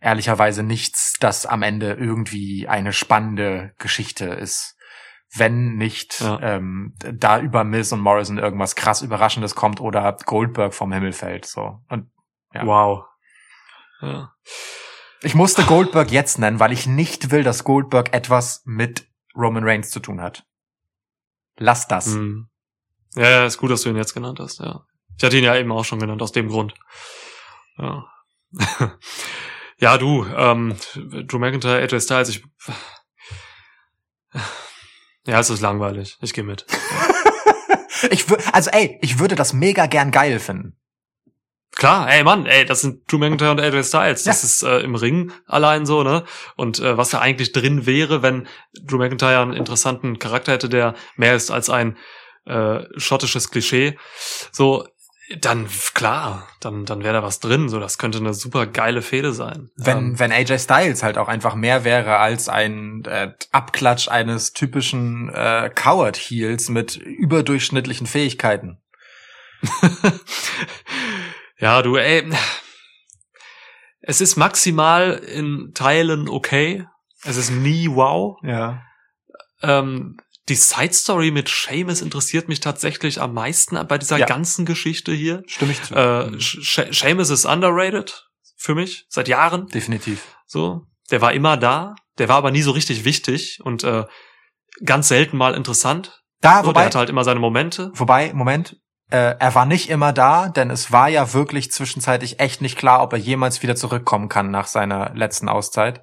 B: ehrlicherweise nichts, das am Ende irgendwie eine spannende Geschichte ist wenn nicht ja. ähm, da über Miz und Morrison irgendwas krass Überraschendes kommt oder Goldberg vom Himmel fällt. So. Und ja.
A: Wow. Ja.
B: Ich musste Goldberg jetzt nennen, weil ich nicht will, dass Goldberg etwas mit Roman Reigns zu tun hat. Lass das.
A: Mhm. Ja, ist gut, dass du ihn jetzt genannt hast, ja. Ich hatte ihn ja eben auch schon genannt, aus dem Grund. Ja. [LAUGHS] ja, du, ähm, Drew McIntyre, AJ Styles, ich. Ja, es ist langweilig. Ich gehe mit. [LAUGHS]
B: ich also ey, ich würde das mega gern geil finden.
A: Klar, ey Mann, ey, das sind Drew McIntyre und AJ Styles. Das ja. ist äh, im Ring allein so, ne? Und äh, was da eigentlich drin wäre, wenn Drew McIntyre einen interessanten Charakter hätte, der mehr ist als ein äh, schottisches Klischee. So, dann klar, dann dann wäre da was drin. So, das könnte eine super geile Fehde sein.
B: Wenn ähm, wenn AJ Styles halt auch einfach mehr wäre als ein äh, Abklatsch eines typischen äh, Coward Heels mit überdurchschnittlichen Fähigkeiten. [LAUGHS]
A: Ja, du, ey. Es ist maximal in Teilen okay. Es ist nie wow.
B: Ja.
A: Ähm, die Side Story mit Seamus interessiert mich tatsächlich am meisten bei dieser ja. ganzen Geschichte hier.
B: Stimme ich zu.
A: Äh, Seamus ist underrated für mich seit Jahren.
B: Definitiv.
A: So, der war immer da, der war aber nie so richtig wichtig und äh, ganz selten mal interessant.
B: Da,
A: so,
B: wobei,
A: der hatte halt immer seine Momente.
B: Wobei, Moment, äh, er war nicht immer da, denn es war ja wirklich zwischenzeitlich echt nicht klar, ob er jemals wieder zurückkommen kann nach seiner letzten Auszeit.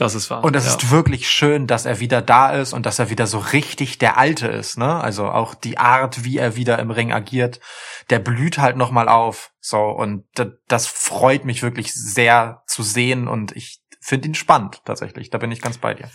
A: Das ist wahr.
B: Und es
A: ja.
B: ist wirklich schön, dass er wieder da ist und dass er wieder so richtig der Alte ist, ne? Also auch die Art, wie er wieder im Ring agiert, der blüht halt nochmal auf. So, und das freut mich wirklich sehr zu sehen und ich finde ihn spannend, tatsächlich. Da bin ich ganz bei dir.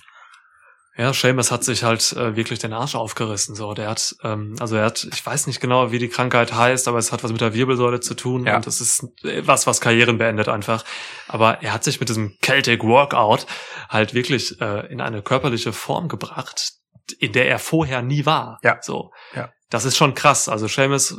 A: Ja, Seamus hat sich halt äh, wirklich den Arsch aufgerissen. So, der hat, ähm, also er hat, ich weiß nicht genau, wie die Krankheit heißt, aber es hat was mit der Wirbelsäule zu tun ja. und das ist äh, was, was Karrieren beendet einfach. Aber er hat sich mit diesem Celtic Workout halt wirklich äh, in eine körperliche Form gebracht, in der er vorher nie war.
B: Ja.
A: So.
B: Ja.
A: Das ist schon krass. Also Seamus,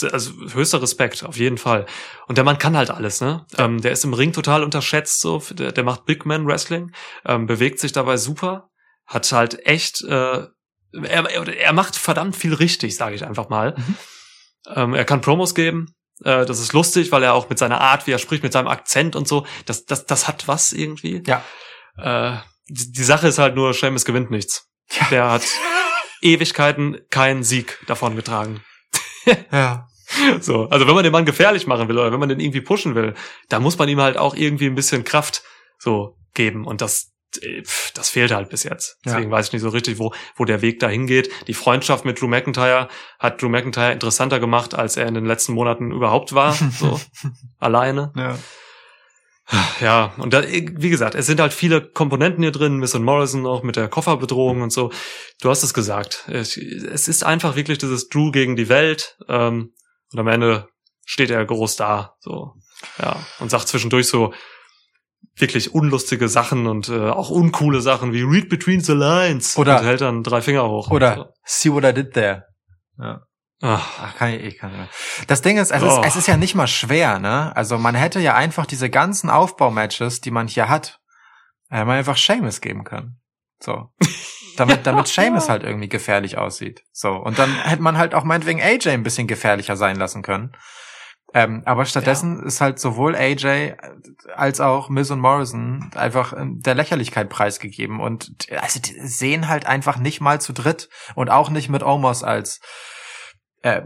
A: äh, also höchster Respekt, auf jeden Fall. Und der Mann kann halt alles, ne? Ja. Ähm, der ist im Ring total unterschätzt, so. Der, der macht Big Man Wrestling, ähm, bewegt sich dabei super hat halt echt, äh, er, er macht verdammt viel richtig, sage ich einfach mal. Mhm. Ähm, er kann Promos geben. Äh, das ist lustig, weil er auch mit seiner Art, wie er spricht, mit seinem Akzent und so, das, das, das hat was irgendwie.
B: Ja.
A: Äh, die, die Sache ist halt nur, Seamus gewinnt nichts. Ja. Der hat Ewigkeiten keinen Sieg davon getragen. [LAUGHS]
B: ja.
A: So, also wenn man den Mann gefährlich machen will oder wenn man den irgendwie pushen will, da muss man ihm halt auch irgendwie ein bisschen Kraft so geben und das das fehlt halt bis jetzt. Deswegen ja. weiß ich nicht so richtig, wo, wo der Weg dahin geht. Die Freundschaft mit Drew McIntyre hat Drew McIntyre interessanter gemacht, als er in den letzten Monaten überhaupt war. [LAUGHS] So alleine.
B: Ja.
A: Ja, und da, wie gesagt, es sind halt viele Komponenten hier drin, Miss und Morrison auch mit der Kofferbedrohung und so. Du hast es gesagt. Es, es ist einfach wirklich dieses Drew gegen die Welt. Ähm, und am Ende steht er groß da, so, ja, und sagt zwischendurch so, wirklich unlustige Sachen und äh, auch uncoole Sachen wie Read Between the Lines
B: oder
A: und hält dann drei Finger hoch.
B: Oder so. See what I did there.
A: Ja.
B: Ach. Ach, kann ich, ich kann nicht. Das Ding ist es, oh. ist, es ist ja nicht mal schwer, ne? Also man hätte ja einfach diese ganzen Aufbaumatches, die man hier hat, äh, man einfach Seamus geben können. So. [LAUGHS] Damit, damit Seamus halt irgendwie gefährlich aussieht. So. Und dann hätte man halt auch meinetwegen AJ ein bisschen gefährlicher sein lassen können. Ähm, aber stattdessen ist halt sowohl AJ als auch Miz und Morrison einfach der Lächerlichkeit preisgegeben und also die sehen halt einfach nicht mal zu dritt und auch nicht mit Omos als äh,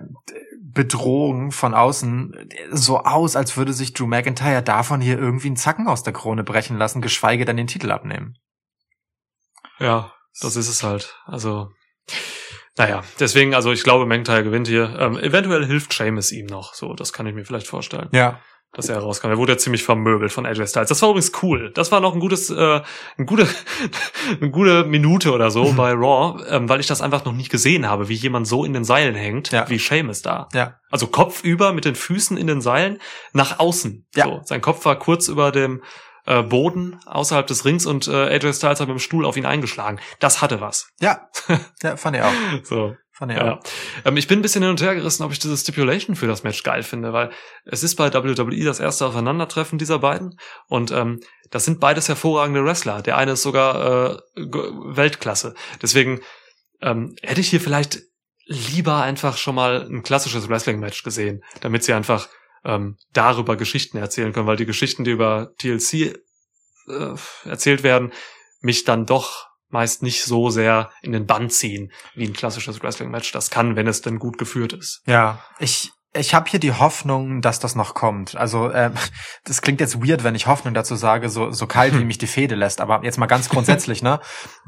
B: Bedrohung von außen so aus, als würde sich Drew McIntyre davon hier irgendwie einen Zacken aus der Krone brechen lassen, geschweige denn den Titel abnehmen.
A: Ja, das ist es halt. Also, naja, deswegen, also ich glaube, McIntyre gewinnt hier. Ähm, eventuell hilft Sheamus ihm noch. So, das kann ich mir vielleicht vorstellen.
B: Ja,
A: dass er rauskam. Er wurde ja ziemlich vermöbelt von AJ Styles. Das war übrigens cool. Das war noch ein gutes, äh, eine gute, [LAUGHS] eine gute Minute oder so bei Raw, ähm, weil ich das einfach noch nicht gesehen habe, wie jemand so in den Seilen hängt,
B: Ja.
A: wie Sheamus da.
B: ja,
A: Also kopfüber mit den Füßen in den Seilen nach außen.
B: Ja.
A: So. Sein Kopf war kurz über dem äh, Boden außerhalb des Rings und äh, AJ Styles hat mit dem Stuhl auf ihn eingeschlagen. Das hatte was. [LAUGHS]
B: ja, ja, fand ich auch,
A: So.
B: fand ich
A: Ja.
B: auch.
A: Ähm, ich bin ein bisschen hin und her gerissen, ob ich diese Stipulation für das Match geil finde, weil es ist bei WWE das erste Aufeinandertreffen dieser beiden und ähm, das sind beides hervorragende Wrestler. Der eine ist sogar äh, Weltklasse. Deswegen ähm, hätte ich hier vielleicht lieber einfach schon mal ein klassisches Wrestling-Match gesehen, damit sie einfach ähm, darüber Geschichten erzählen können, weil die Geschichten, die über TLC äh, erzählt werden, mich dann doch meist nicht so sehr in den Bann ziehen wie ein klassisches Wrestling-Match. Das kann, wenn es denn gut geführt ist.
B: Ja, ich ich habe hier die Hoffnung, dass das noch kommt. Also ähm, [LAUGHS] das klingt jetzt weird, wenn ich Hoffnung dazu sage, so so kalt [LAUGHS] wie mich die Fehde lässt. Aber jetzt mal ganz grundsätzlich, ne?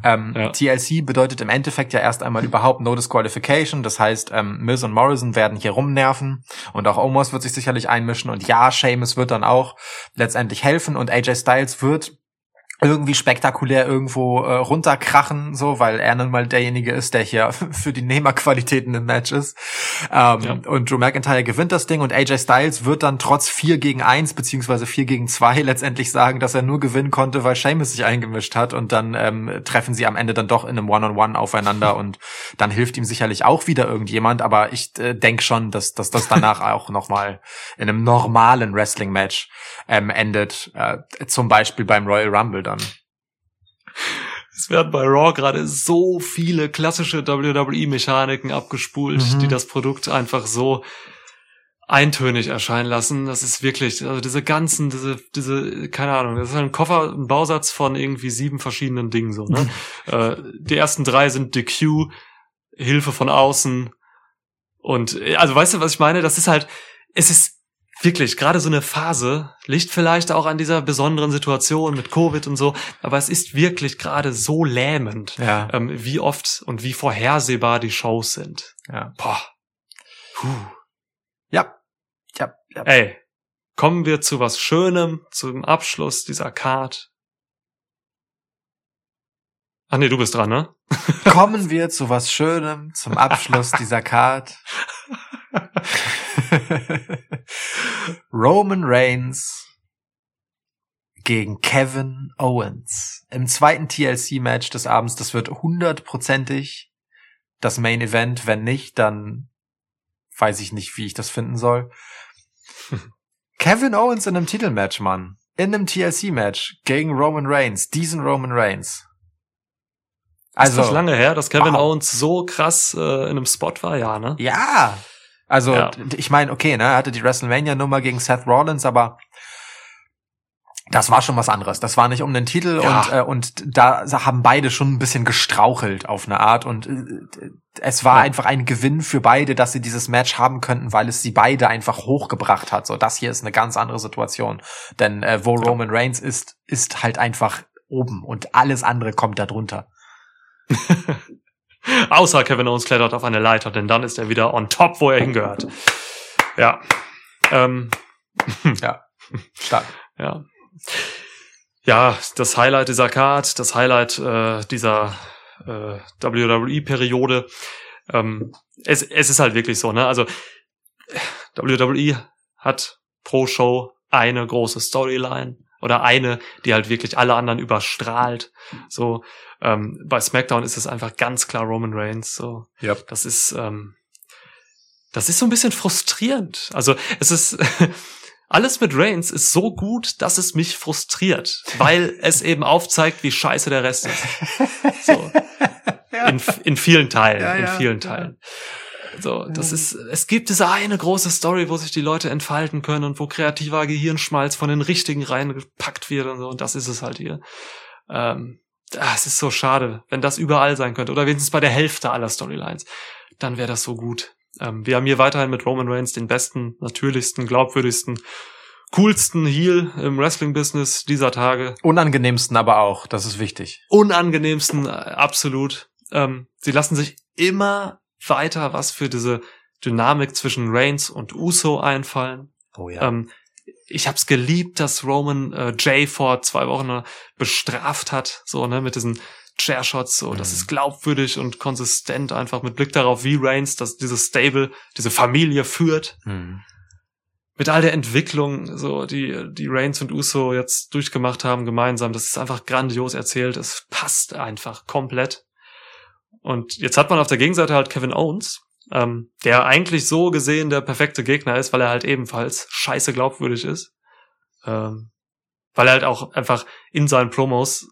B: Ähm,
A: Ja.
B: TLC bedeutet im Endeffekt ja erst einmal überhaupt No Disqualification. Das heißt, ähm, Miz und Morrison werden hier rumnerven und auch Omos wird sich sicherlich einmischen und ja, Sheamus wird dann auch letztendlich helfen und AJ Styles wird irgendwie spektakulär irgendwo äh, runterkrachen, so, weil er nun mal derjenige ist, der hier [LAUGHS] für die Nehmerqualitäten im Match ist. Ähm,
A: Ja.
B: Und Drew McIntyre gewinnt das Ding und AJ Styles wird dann trotz 4 gegen 1 beziehungsweise 4 gegen 2 [LAUGHS] letztendlich sagen, dass er nur gewinnen konnte, weil Sheamus sich eingemischt hat und dann ähm, treffen sie am Ende dann doch in einem One-on-One aufeinander und dann hilft ihm sicherlich auch wieder irgendjemand, aber ich äh, denke schon, dass, dass das danach [LAUGHS] auch nochmal in einem normalen Wrestling-Match ähm, endet, äh, zum Beispiel beim Royal Rumble dann.
A: Es werden bei Raw gerade so viele klassische WWE-Mechaniken abgespult,
B: Mhm.
A: die das Produkt einfach so eintönig erscheinen lassen. Das ist wirklich, also diese ganzen, diese, diese, keine Ahnung, das ist ein Koffer, ein Bausatz von irgendwie sieben verschiedenen Dingen so, ne? [LAUGHS] äh, die ersten drei sind DQ, Hilfe von außen und, äh, also weißt du, was ich meine? Das ist halt, es ist wirklich gerade so eine Phase, liegt vielleicht auch an dieser besonderen Situation mit Covid und so, aber es ist wirklich gerade so lähmend,
B: Ja,
A: ähm, wie oft und wie vorhersehbar die Shows sind.
B: ja.
A: Boah. Puh.
B: Ja. Ja, ja.
A: Ey, kommen wir zu was Schönem, zum Abschluss dieser Card. Ach nee, du bist dran, ne?
B: Kommen wir zu was Schönem zum Abschluss dieser Card. [LAUGHS] [LAUGHS] Roman Reigns gegen Kevin Owens im zweiten TLC-Match des Abends. Das wird hundertprozentig das Main Event. Wenn nicht, dann weiß ich nicht, wie ich das finden soll. [LAUGHS] Kevin Owens in einem Titelmatch, Mann. In einem TLC-Match gegen Roman Reigns. Diesen Roman Reigns.
A: Also, ist das lange her, dass Kevin
B: wow.
A: Owens so krass äh, in einem Spot war, ja, ne?
B: Ja. Also,
A: Ja.
B: ich meine, okay, ne, er hatte die WrestleMania-Nummer gegen Seth Rollins, aber das war schon was anderes. Das war nicht um den Titel
A: Ja.
B: und, äh, und da haben beide schon ein bisschen gestrauchelt auf eine Art und äh, es war
A: Ja.
B: einfach ein Gewinn für beide, dass sie dieses Match haben könnten, weil es sie beide einfach hochgebracht hat. So, das hier ist eine ganz andere Situation. Denn äh, wo Roman Reigns ist, ist halt einfach oben und alles andere kommt da drunter. [LAUGHS]
A: Außer Kevin Owens klettert auf eine Leiter, denn dann ist er wieder on top, wo er hingehört. Ja. Ähm, [LAUGHS]
B: Stark.
A: ja. Ja, das Highlight dieser Card, das Highlight äh, dieser äh, WWE-Periode. Ähm, es, es ist halt wirklich so, ne? Also WWE hat pro Show eine große Storyline oder eine, die halt wirklich alle anderen überstrahlt. So ähm, bei SmackDown ist es einfach ganz klar Roman Reigns. So
B: Yep.
A: das ist ähm, das ist so ein bisschen frustrierend. Also es ist [LAUGHS] alles mit Reigns ist so gut, dass es mich frustriert, weil es eben aufzeigt, wie scheiße der Rest ist. So. [LAUGHS] In, in vielen Teilen,
B: Ja,
A: in
B: ja,
A: vielen
B: ja.
A: Teilen. So, das ist, es gibt diese eine große Story, wo sich die Leute entfalten können und wo kreativer Gehirnschmalz von den richtigen reingepackt wird und so. Und das ist es halt hier. Ähm, ah, es ist so schade, wenn das überall sein könnte. Oder wenigstens bei der Hälfte aller Storylines. Dann wäre das so gut. Ähm, wir haben hier weiterhin mit Roman Reigns den besten, natürlichsten, glaubwürdigsten, coolsten Heel im Wrestling-Business dieser Tage.
B: Unangenehmsten aber auch, das ist wichtig.
A: Unangenehmsten, äh, absolut. Ähm, sie lassen sich immer weiter was für diese Dynamik zwischen Reigns und Uso einfallen.
B: Oh ja.
A: Ähm, ich hab's geliebt, dass Roman äh, Jay vor zwei Wochen äh, bestraft hat, so ne, mit diesen Chairshots, so, das
B: Mhm.
A: ist glaubwürdig und konsistent, einfach mit Blick darauf, wie Reigns, dass dieses Stable, diese Familie führt,
B: Hm.
A: mit all der Entwicklung, so, die, die Reigns und Uso jetzt durchgemacht haben gemeinsam, das ist einfach grandios erzählt, es passt einfach komplett. Und jetzt hat man auf der Gegenseite halt Kevin Owens, ähm, der eigentlich so gesehen der perfekte Gegner ist, weil er halt ebenfalls scheiße glaubwürdig ist. Ähm, weil er halt auch einfach in seinen Promos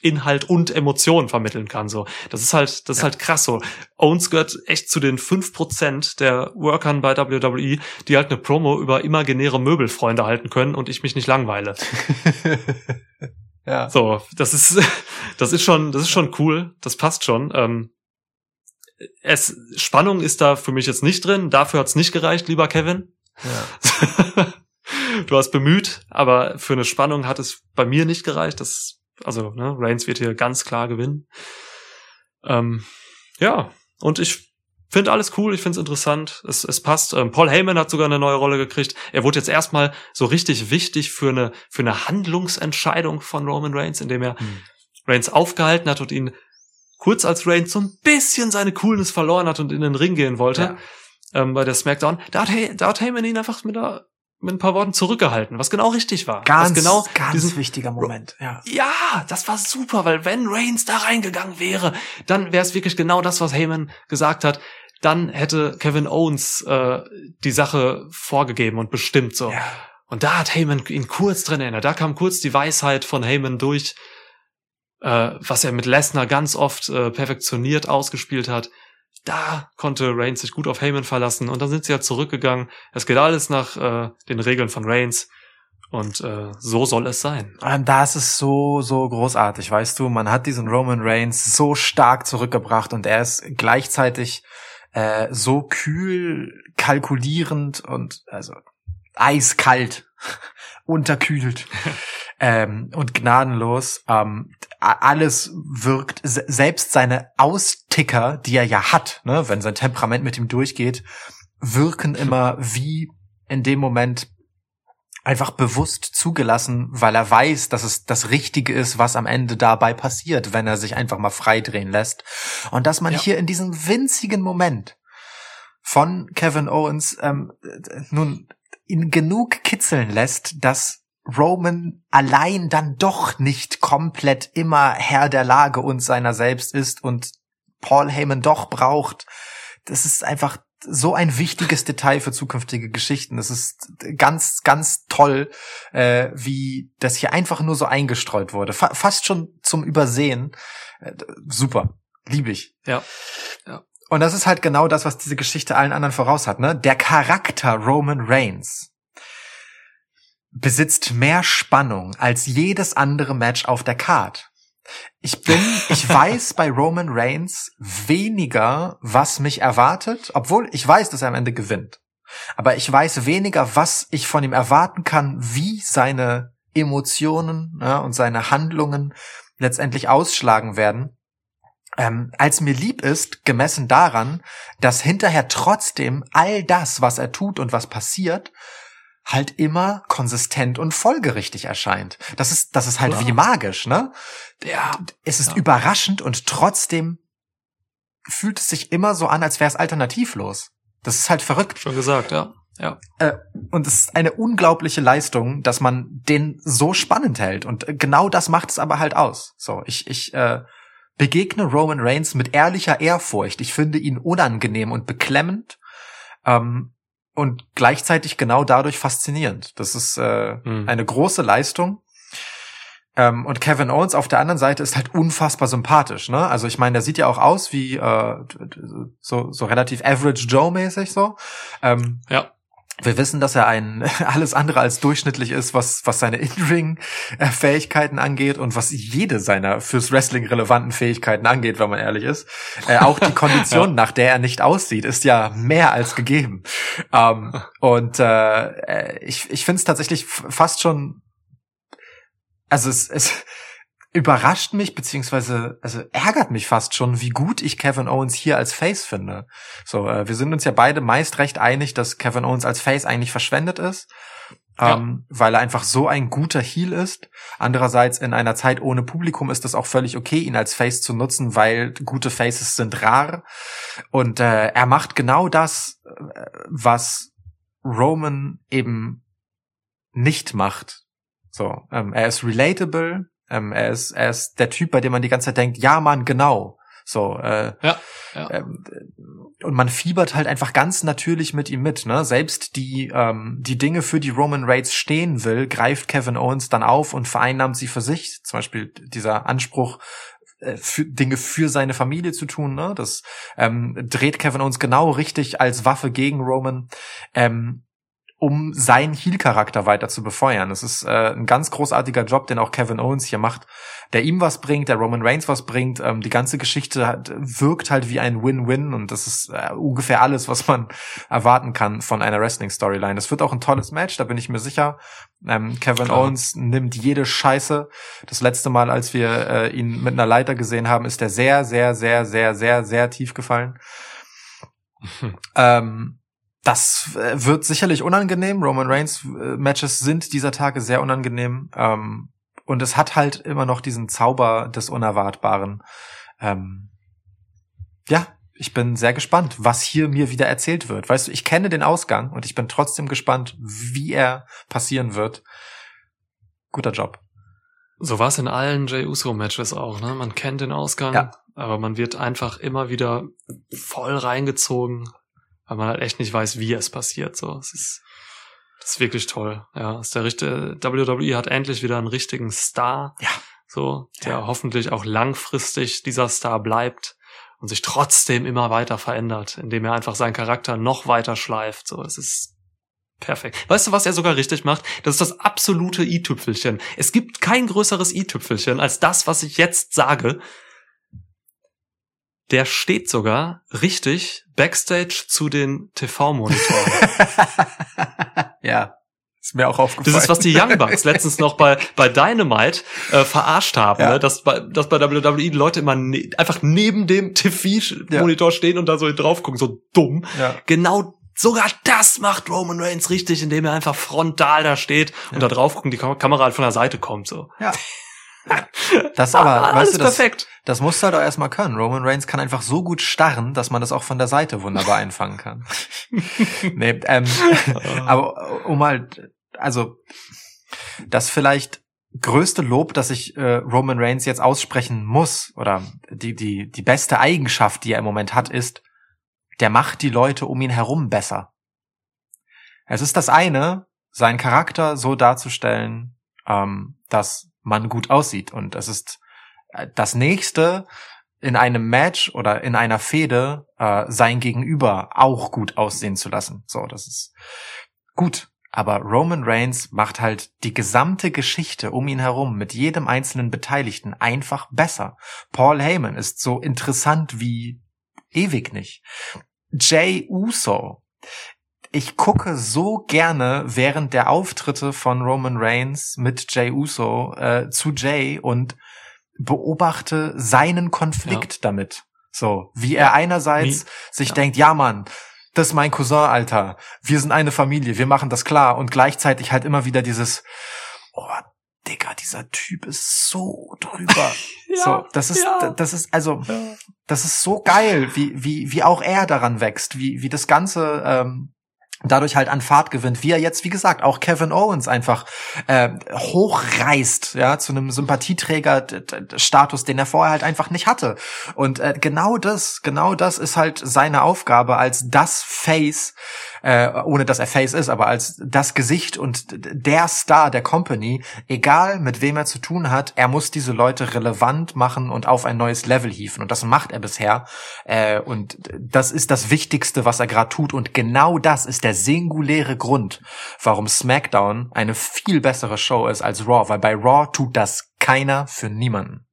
A: Inhalt und Emotionen vermitteln kann. So, das ist halt, das ist halt krass. So, Owens gehört echt zu den 5% der Workern bei WWE, die halt eine Promo über imaginäre Möbelfreunde halten können und ich mich nicht langweile. [LAUGHS]
B: ja.
A: So, das ist, [LAUGHS] das ist schon, das ist schon cool. Das passt schon. Ähm, es, Spannung ist da für mich jetzt nicht drin. Dafür hat's nicht gereicht, lieber Kevin.
B: ja. [LAUGHS]
A: du hast bemüht, aber für eine Spannung hat es bei mir nicht gereicht. Das, also, ne, Reigns wird hier ganz klar gewinnen. Ähm, ja, und ich finde alles cool, ich finde es interessant, es, es passt. Ähm, Paul Heyman hat sogar eine neue Rolle gekriegt. Er wurde jetzt erstmal so richtig wichtig für eine, für eine Handlungsentscheidung von Roman Reigns, indem er
B: Hm.
A: Reigns aufgehalten hat und ihn kurz als Reigns so ein bisschen seine Coolness verloren hat und in den Ring gehen wollte
B: Ja.
A: ähm, bei der Smackdown, da hat, Hey, da hat Heyman ihn einfach mit, einer, mit ein paar Worten zurückgehalten, was genau richtig war.
B: Ganz,
A: genau
B: ganz wichtiger Moment. Ja.
A: ja, das war super, weil wenn Reigns da reingegangen wäre, dann wäre es wirklich genau das, was Heyman gesagt hat. Dann hätte Kevin Owens äh, die Sache vorgegeben und bestimmt so.
B: ja.
A: Und da hat Heyman ihn kurz drin erinnert. Da kam kurz die Weisheit von Heyman durch, äh, was er mit Lesnar ganz oft äh, perfektioniert ausgespielt hat. Da konnte Reigns sich gut auf Heyman verlassen und dann sind sie ja zurückgegangen. Es geht alles nach äh, den Regeln von Reigns und äh, so soll es sein.
B: Und da ist es so, so großartig, weißt du, man hat diesen Roman Reigns so stark zurückgebracht und er ist gleichzeitig äh, so kühl, kalkulierend und also eiskalt, [LAUGHS] unterkühlt [LAUGHS] ähm, und gnadenlos. Ähm, alles wirkt, se- selbst seine Austicker, die er ja hat, ne, wenn sein Temperament mit ihm durchgeht, wirken immer wie in dem Moment einfach bewusst zugelassen, weil er weiß, dass es das Richtige ist, was am Ende dabei passiert, wenn er sich einfach mal freidrehen lässt. Und dass man
A: Ja.
B: hier in diesem winzigen Moment von Kevin Owens ähm, äh, nun ihn genug kitzeln lässt, dass Roman allein dann doch nicht komplett immer Herr der Lage und seiner selbst ist und Paul Heyman doch braucht. Das ist einfach so ein wichtiges Detail für zukünftige Geschichten. Das ist ganz, ganz toll, äh, wie das hier einfach nur so eingestreut wurde. Fa fast schon zum Übersehen. Äh, super. Lieb ich.
A: Ja. Ja.
B: Und das ist halt genau das, was diese Geschichte allen anderen voraus hat, ne? Der Charakter Roman Reigns besitzt mehr Spannung als jedes andere Match auf der Card. Ich bin, ich [LAUGHS] weiß bei Roman Reigns weniger, was mich erwartet, obwohl ich weiß, dass er am Ende gewinnt. Aber ich weiß weniger, was ich von ihm erwarten kann, wie seine Emotionen ja, und seine Handlungen letztendlich ausschlagen werden, ähm, als mir lieb ist, gemessen daran, dass hinterher trotzdem all das, was er tut und was passiert, halt immer konsistent und folgerichtig erscheint. Das ist, das ist halt
A: Ja.
B: wie magisch, ne?
A: Ja.
B: Es ist
A: Ja.
B: überraschend und trotzdem fühlt es sich immer so an, als wäre es alternativlos. Das ist halt verrückt.
A: Schon gesagt, ja. Ja.
B: Äh, und es ist eine unglaubliche Leistung, dass man den so spannend hält. Und äh, genau das macht es aber halt aus. So, ich, ich äh, begegne Roman Reigns mit ehrlicher Ehrfurcht. Ich finde ihn unangenehm und beklemmend. Ähm, und gleichzeitig genau dadurch faszinierend. Das ist äh,
A: Mhm.
B: eine große Leistung. Ähm, und Kevin Owens auf der anderen Seite ist halt unfassbar sympathisch, ne? Also ich meine, der sieht ja auch aus wie äh, so, so relativ Average Joe-mäßig so. Ähm,
A: Ja.
B: Wir wissen, dass er ein [LAUGHS] alles andere als durchschnittlich ist, was, was seine In-Ring-Fähigkeiten angeht und was jede seiner fürs Wrestling relevanten Fähigkeiten angeht, wenn man ehrlich ist. Äh, auch die [LAUGHS] Kondition, nach der er nicht aussieht, ist ja mehr als gegeben. Ähm, und äh, ich, ich finde es tatsächlich fast schon, also es, es überrascht mich, beziehungsweise also ärgert mich fast schon, wie gut ich Kevin Owens hier als Face finde. So, äh, wir sind uns ja beide meist recht einig, dass Kevin Owens als Face eigentlich verschwendet ist.
A: Ja.
B: Ähm, weil er einfach so ein guter Heel ist. Andererseits in einer Zeit ohne Publikum ist es auch völlig okay, ihn als Face zu nutzen, weil gute Faces sind rar. Und äh, er macht genau das, äh, was Roman eben nicht macht. So, ähm, er ist relatable, ähm, er ist er ist der Typ, bei dem man die ganze Zeit denkt, ja Mann, genau. So, äh,
A: Ja, ja.
B: ähm, und man fiebert halt einfach ganz natürlich mit ihm mit. Ne? Selbst die ähm, die Dinge, für die Roman Reigns stehen will, greift Kevin Owens dann auf und vereinnahmt sie für sich. Zum Beispiel dieser Anspruch, äh, für, Dinge für seine Familie zu tun. Ne? Das ähm, dreht Kevin Owens genau richtig als Waffe gegen Roman. Ähm, um seinen Heel-Charakter weiter zu befeuern. Das ist äh, ein ganz großartiger Job, den auch Kevin Owens hier macht, der ihm was bringt, der Roman Reigns was bringt. Ähm, die ganze Geschichte hat, wirkt halt wie ein Win-Win und das ist äh, ungefähr alles, was man erwarten kann von einer Wrestling-Storyline. Das wird auch ein tolles Match, da bin ich mir sicher. Ähm, Kevin
A: Klar.
B: Owens nimmt jede Scheiße. Das letzte Mal, als wir äh, ihn mit einer Leiter gesehen haben, ist er sehr, sehr, sehr, sehr, sehr, sehr tief gefallen. [LAUGHS] Ähm, das äh, wird sicherlich unangenehm. Roman Reigns äh, Matches sind dieser Tage sehr unangenehm. Ähm, und es hat halt immer noch diesen Zauber des Unerwartbaren. Ähm, ja, ich bin sehr gespannt, was hier mir wieder erzählt wird. Weißt du, ich kenne den Ausgang und ich bin trotzdem gespannt, wie er passieren wird. Guter Job.
A: So war es in allen Jey Uso Matches auch, ne? Man kennt den Ausgang,
B: Ja.
A: aber man wird einfach immer wieder voll reingezogen, weil man halt echt nicht weiß, wie es passiert. So, es ist, das ist wirklich toll. Ja, ist der richtige, WWE hat endlich wieder einen richtigen Star.
B: Ja.
A: So, der
B: Ja.
A: hoffentlich auch langfristig dieser Star bleibt und sich trotzdem immer weiter verändert, indem er einfach seinen Charakter noch weiter schleift. So, es ist Perfekt. Weißt du, was er sogar richtig macht? Das ist das absolute i-Tüpfelchen. Es gibt kein größeres i-Tüpfelchen als das, was ich jetzt sage. Der steht sogar richtig backstage zu den TV-Monitoren. [LAUGHS]
B: ja, ist mir auch aufgefallen.
A: Das ist, was die Young Bucks letztens noch bei, bei Dynamite äh, verarscht haben,
B: Ja.
A: ne? dass, bei, dass bei WWE die Leute immer ne einfach neben dem TV-Monitor stehen und da so drauf gucken, so dumm.
B: ja.
A: Genau sogar das macht Roman Reigns richtig, indem er einfach frontal da steht und da drauf guckt und die Kam Kamera halt von der Seite kommt. So.
B: Ja. [LAUGHS] Das aber,
A: Alles
B: weißt du, das,
A: perfekt.
B: das musst du halt auch erstmal können. Roman Reigns kann einfach so gut starren, dass man das auch von der Seite wunderbar einfangen kann. [LAUGHS] nee, ähm, aber um mal, also das vielleicht größte Lob, das ich äh, Roman Reigns jetzt aussprechen muss, oder die, die, die beste Eigenschaft, die er im Moment hat, ist, der macht die Leute um ihn herum besser. Es ist das eine, seinen Charakter so darzustellen, ähm, dass man gut aussieht. Und es ist äh, das nächste, in einem Match oder in einer Fehde äh, sein Gegenüber auch gut aussehen zu lassen. So, das ist gut. Aber Roman Reigns macht halt die gesamte Geschichte um ihn herum mit jedem einzelnen Beteiligten einfach besser. Paul Heyman ist so interessant wie ewig nicht. Jay Uso. Ich gucke so gerne während der Auftritte von Roman Reigns mit Jay Uso äh, zu Jay und beobachte seinen Konflikt damit. So, wie er einerseits
A: Wie-
B: sich
A: ja.
B: denkt, ja Mann, das ist mein Cousin, Alter. Wir sind eine Familie, wir machen das klar. Und gleichzeitig halt immer wieder dieses, oh, Digga, dieser Typ ist so drüber. [LAUGHS]
A: Ja,
B: so, das ist,
A: ja.
B: das ist, also, das ist so geil, wie, wie, wie auch er daran wächst, wie, wie das Ganze, ähm, dadurch halt an Fahrt gewinnt, wie er jetzt, wie gesagt, auch Kevin Owens einfach äh, hochreißt, ja, zu einem Sympathieträger-Status, den er vorher halt einfach nicht hatte. Und äh, genau das, genau das ist halt seine Aufgabe als das Face, äh, ohne dass er Face ist, aber als das Gesicht und der Star der Company, egal mit wem er zu tun hat, er muss diese Leute relevant machen und auf ein neues Level hieven. Und das macht er bisher. Äh, und das ist das Wichtigste, was er gerade tut. Und genau das ist der singuläre Grund, warum SmackDown eine viel bessere Show ist als Raw, weil bei Raw tut das keiner für niemanden.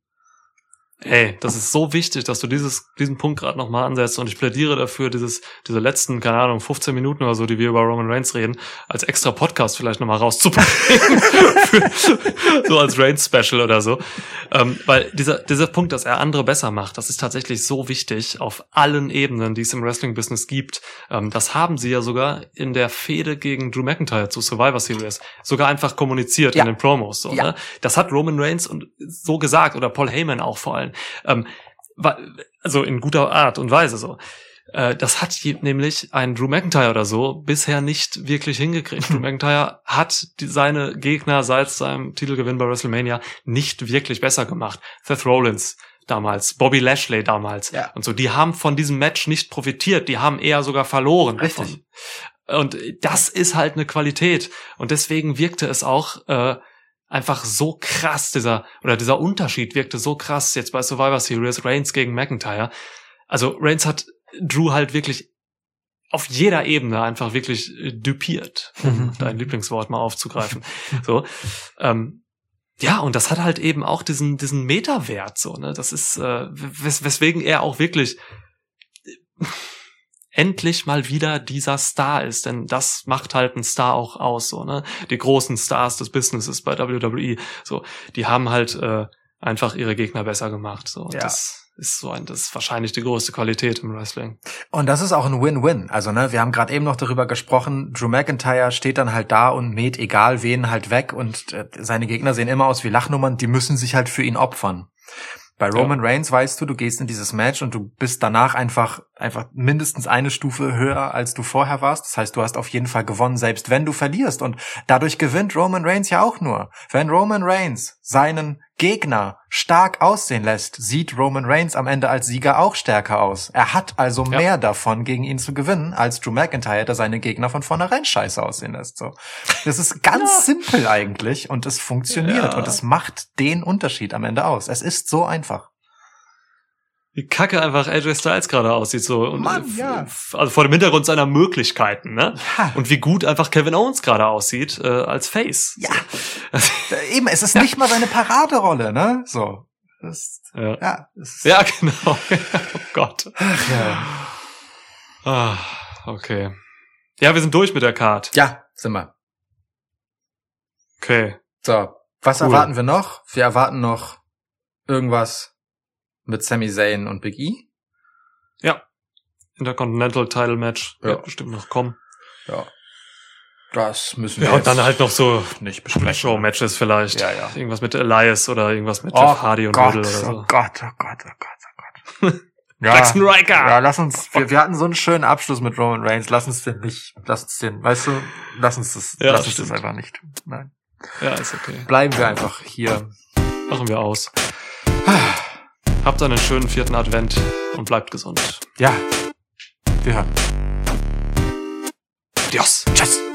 A: Ey, das ist so wichtig, dass du dieses, diesen Punkt gerade nochmal ansetzt und ich plädiere dafür, dieses, diese letzten, keine Ahnung, 15 Minuten oder so, die wir über Roman Reigns reden, als extra Podcast vielleicht nochmal rauszubringen. [LAUGHS] so als Reigns Special oder so. Ähm, weil dieser, dieser Punkt, dass er andere besser macht, das ist tatsächlich so wichtig auf allen Ebenen, die es im Wrestling-Business gibt. Ähm, das haben sie ja sogar in der Fehde gegen Drew McIntyre zu Survivor Series sogar einfach kommuniziert
B: Ja.
A: in den Promos. So,
B: Ja.
A: ne? Das hat Roman Reigns und so gesagt oder Paul Heyman auch vor allem. Ähm, wa- also in guter Art und Weise so. Äh, Das hat nämlich ein Drew McIntyre oder so bisher nicht wirklich hingekriegt. Drew McIntyre hat die, seine Gegner seit seinem Titelgewinn bei WrestleMania nicht wirklich besser gemacht. Seth Rollins damals, Bobby Lashley damals
B: Ja.
A: und so. Die haben von diesem Match nicht profitiert. Die haben eher sogar verloren.
B: Richtig.
A: Davon. Und das ist halt eine Qualität. Und deswegen wirkte es auch äh, einfach so krass, dieser, oder dieser Unterschied wirkte so krass jetzt bei Survivor Series, Reigns gegen McIntyre. Also Reigns hat Drew halt wirklich auf jeder Ebene einfach wirklich äh, dupiert, um dein Lieblingswort mal aufzugreifen. So, ähm, ja, und das hat halt eben auch diesen diesen Meterwert so, ne? Das ist äh, wes weswegen er auch wirklich endlich mal wieder dieser Star ist, denn das macht halt einen Star auch aus, so, ne? Die großen Stars des Businesses bei WWE, so, die haben halt äh, einfach ihre Gegner besser gemacht, so. Und
B: Ja.
A: Das ist so ein, das ist wahrscheinlich die größte Qualität im Wrestling.
B: Und das ist auch ein Win-Win. Also, ne, wir haben gerade eben noch darüber gesprochen, Drew McIntyre steht dann halt da und mäht egal wen halt weg und äh, seine Gegner sehen immer aus wie Lachnummern, die müssen sich halt für ihn opfern. Bei Roman Reigns weißt du, du gehst in dieses Match und du bist danach einfach, einfach mindestens eine Stufe höher, als du vorher warst. Das heißt, du hast auf jeden Fall gewonnen, selbst wenn du verlierst. Und dadurch gewinnt Roman Reigns ja auch nur. Wenn Roman Reigns seinen Gegner stark aussehen lässt, sieht Roman Reigns am Ende als Sieger auch stärker aus. Er hat also
A: Ja.
B: mehr davon, gegen ihn zu gewinnen, als Drew McIntyre, der seine Gegner von vornherein scheiße aussehen lässt. So. Das ist ganz simpel eigentlich und es funktioniert
A: Ja.
B: und es macht den Unterschied am Ende aus. Es ist so einfach.
A: Wie kacke einfach AJ Styles gerade aussieht, so. Und,
B: Mann,
A: äh,
B: ja.
A: Also vor dem Hintergrund seiner Möglichkeiten, ne?
B: Ja.
A: Und wie gut einfach Kevin Owens gerade aussieht, äh, als Face.
B: Ja. Äh, Eben, es ist nicht mal seine Paraderolle, ne? So. Das,
A: Ja.
B: ja, ist,
A: Ja, [LAUGHS] genau. oh Gott.
B: ja.
A: Ah, okay. Ja, wir sind durch mit der Card.
B: Ja, sind wir.
A: Okay.
B: So, was
A: Cool.
B: erwarten wir noch? Wir erwarten noch irgendwas mit Sami Zayn und Big E.
A: Intercontinental Title Match
B: Ja.
A: wird bestimmt noch kommen.
B: Ja. Das müssen wir
A: Ja, und dann halt noch so
B: nicht besprechen.
A: Show-Matches vielleicht.
B: Ja, ja.
A: Irgendwas mit Elias oder irgendwas mit
B: Oh
A: Jeff Hardy und
B: Gott,
A: Riddle oder so.
B: oh Gott, oh Gott, oh Gott, oh Gott. [LAUGHS] ja,
A: Jackson Riker!
B: ja, lass uns, wir, wir hatten so einen schönen Abschluss mit Roman Reigns, lass uns den nicht, lass uns den, weißt du, lass uns das,
A: Ja,
B: lass uns das einfach nicht tun. Nein.
A: Ja, ist okay.
B: Bleiben wir einfach hier.
A: Machen wir aus. [SIGHS] Habt einen schönen vierten Advent und bleibt gesund.
B: Ja. Wir hören.
A: Adios.
B: Tschüss.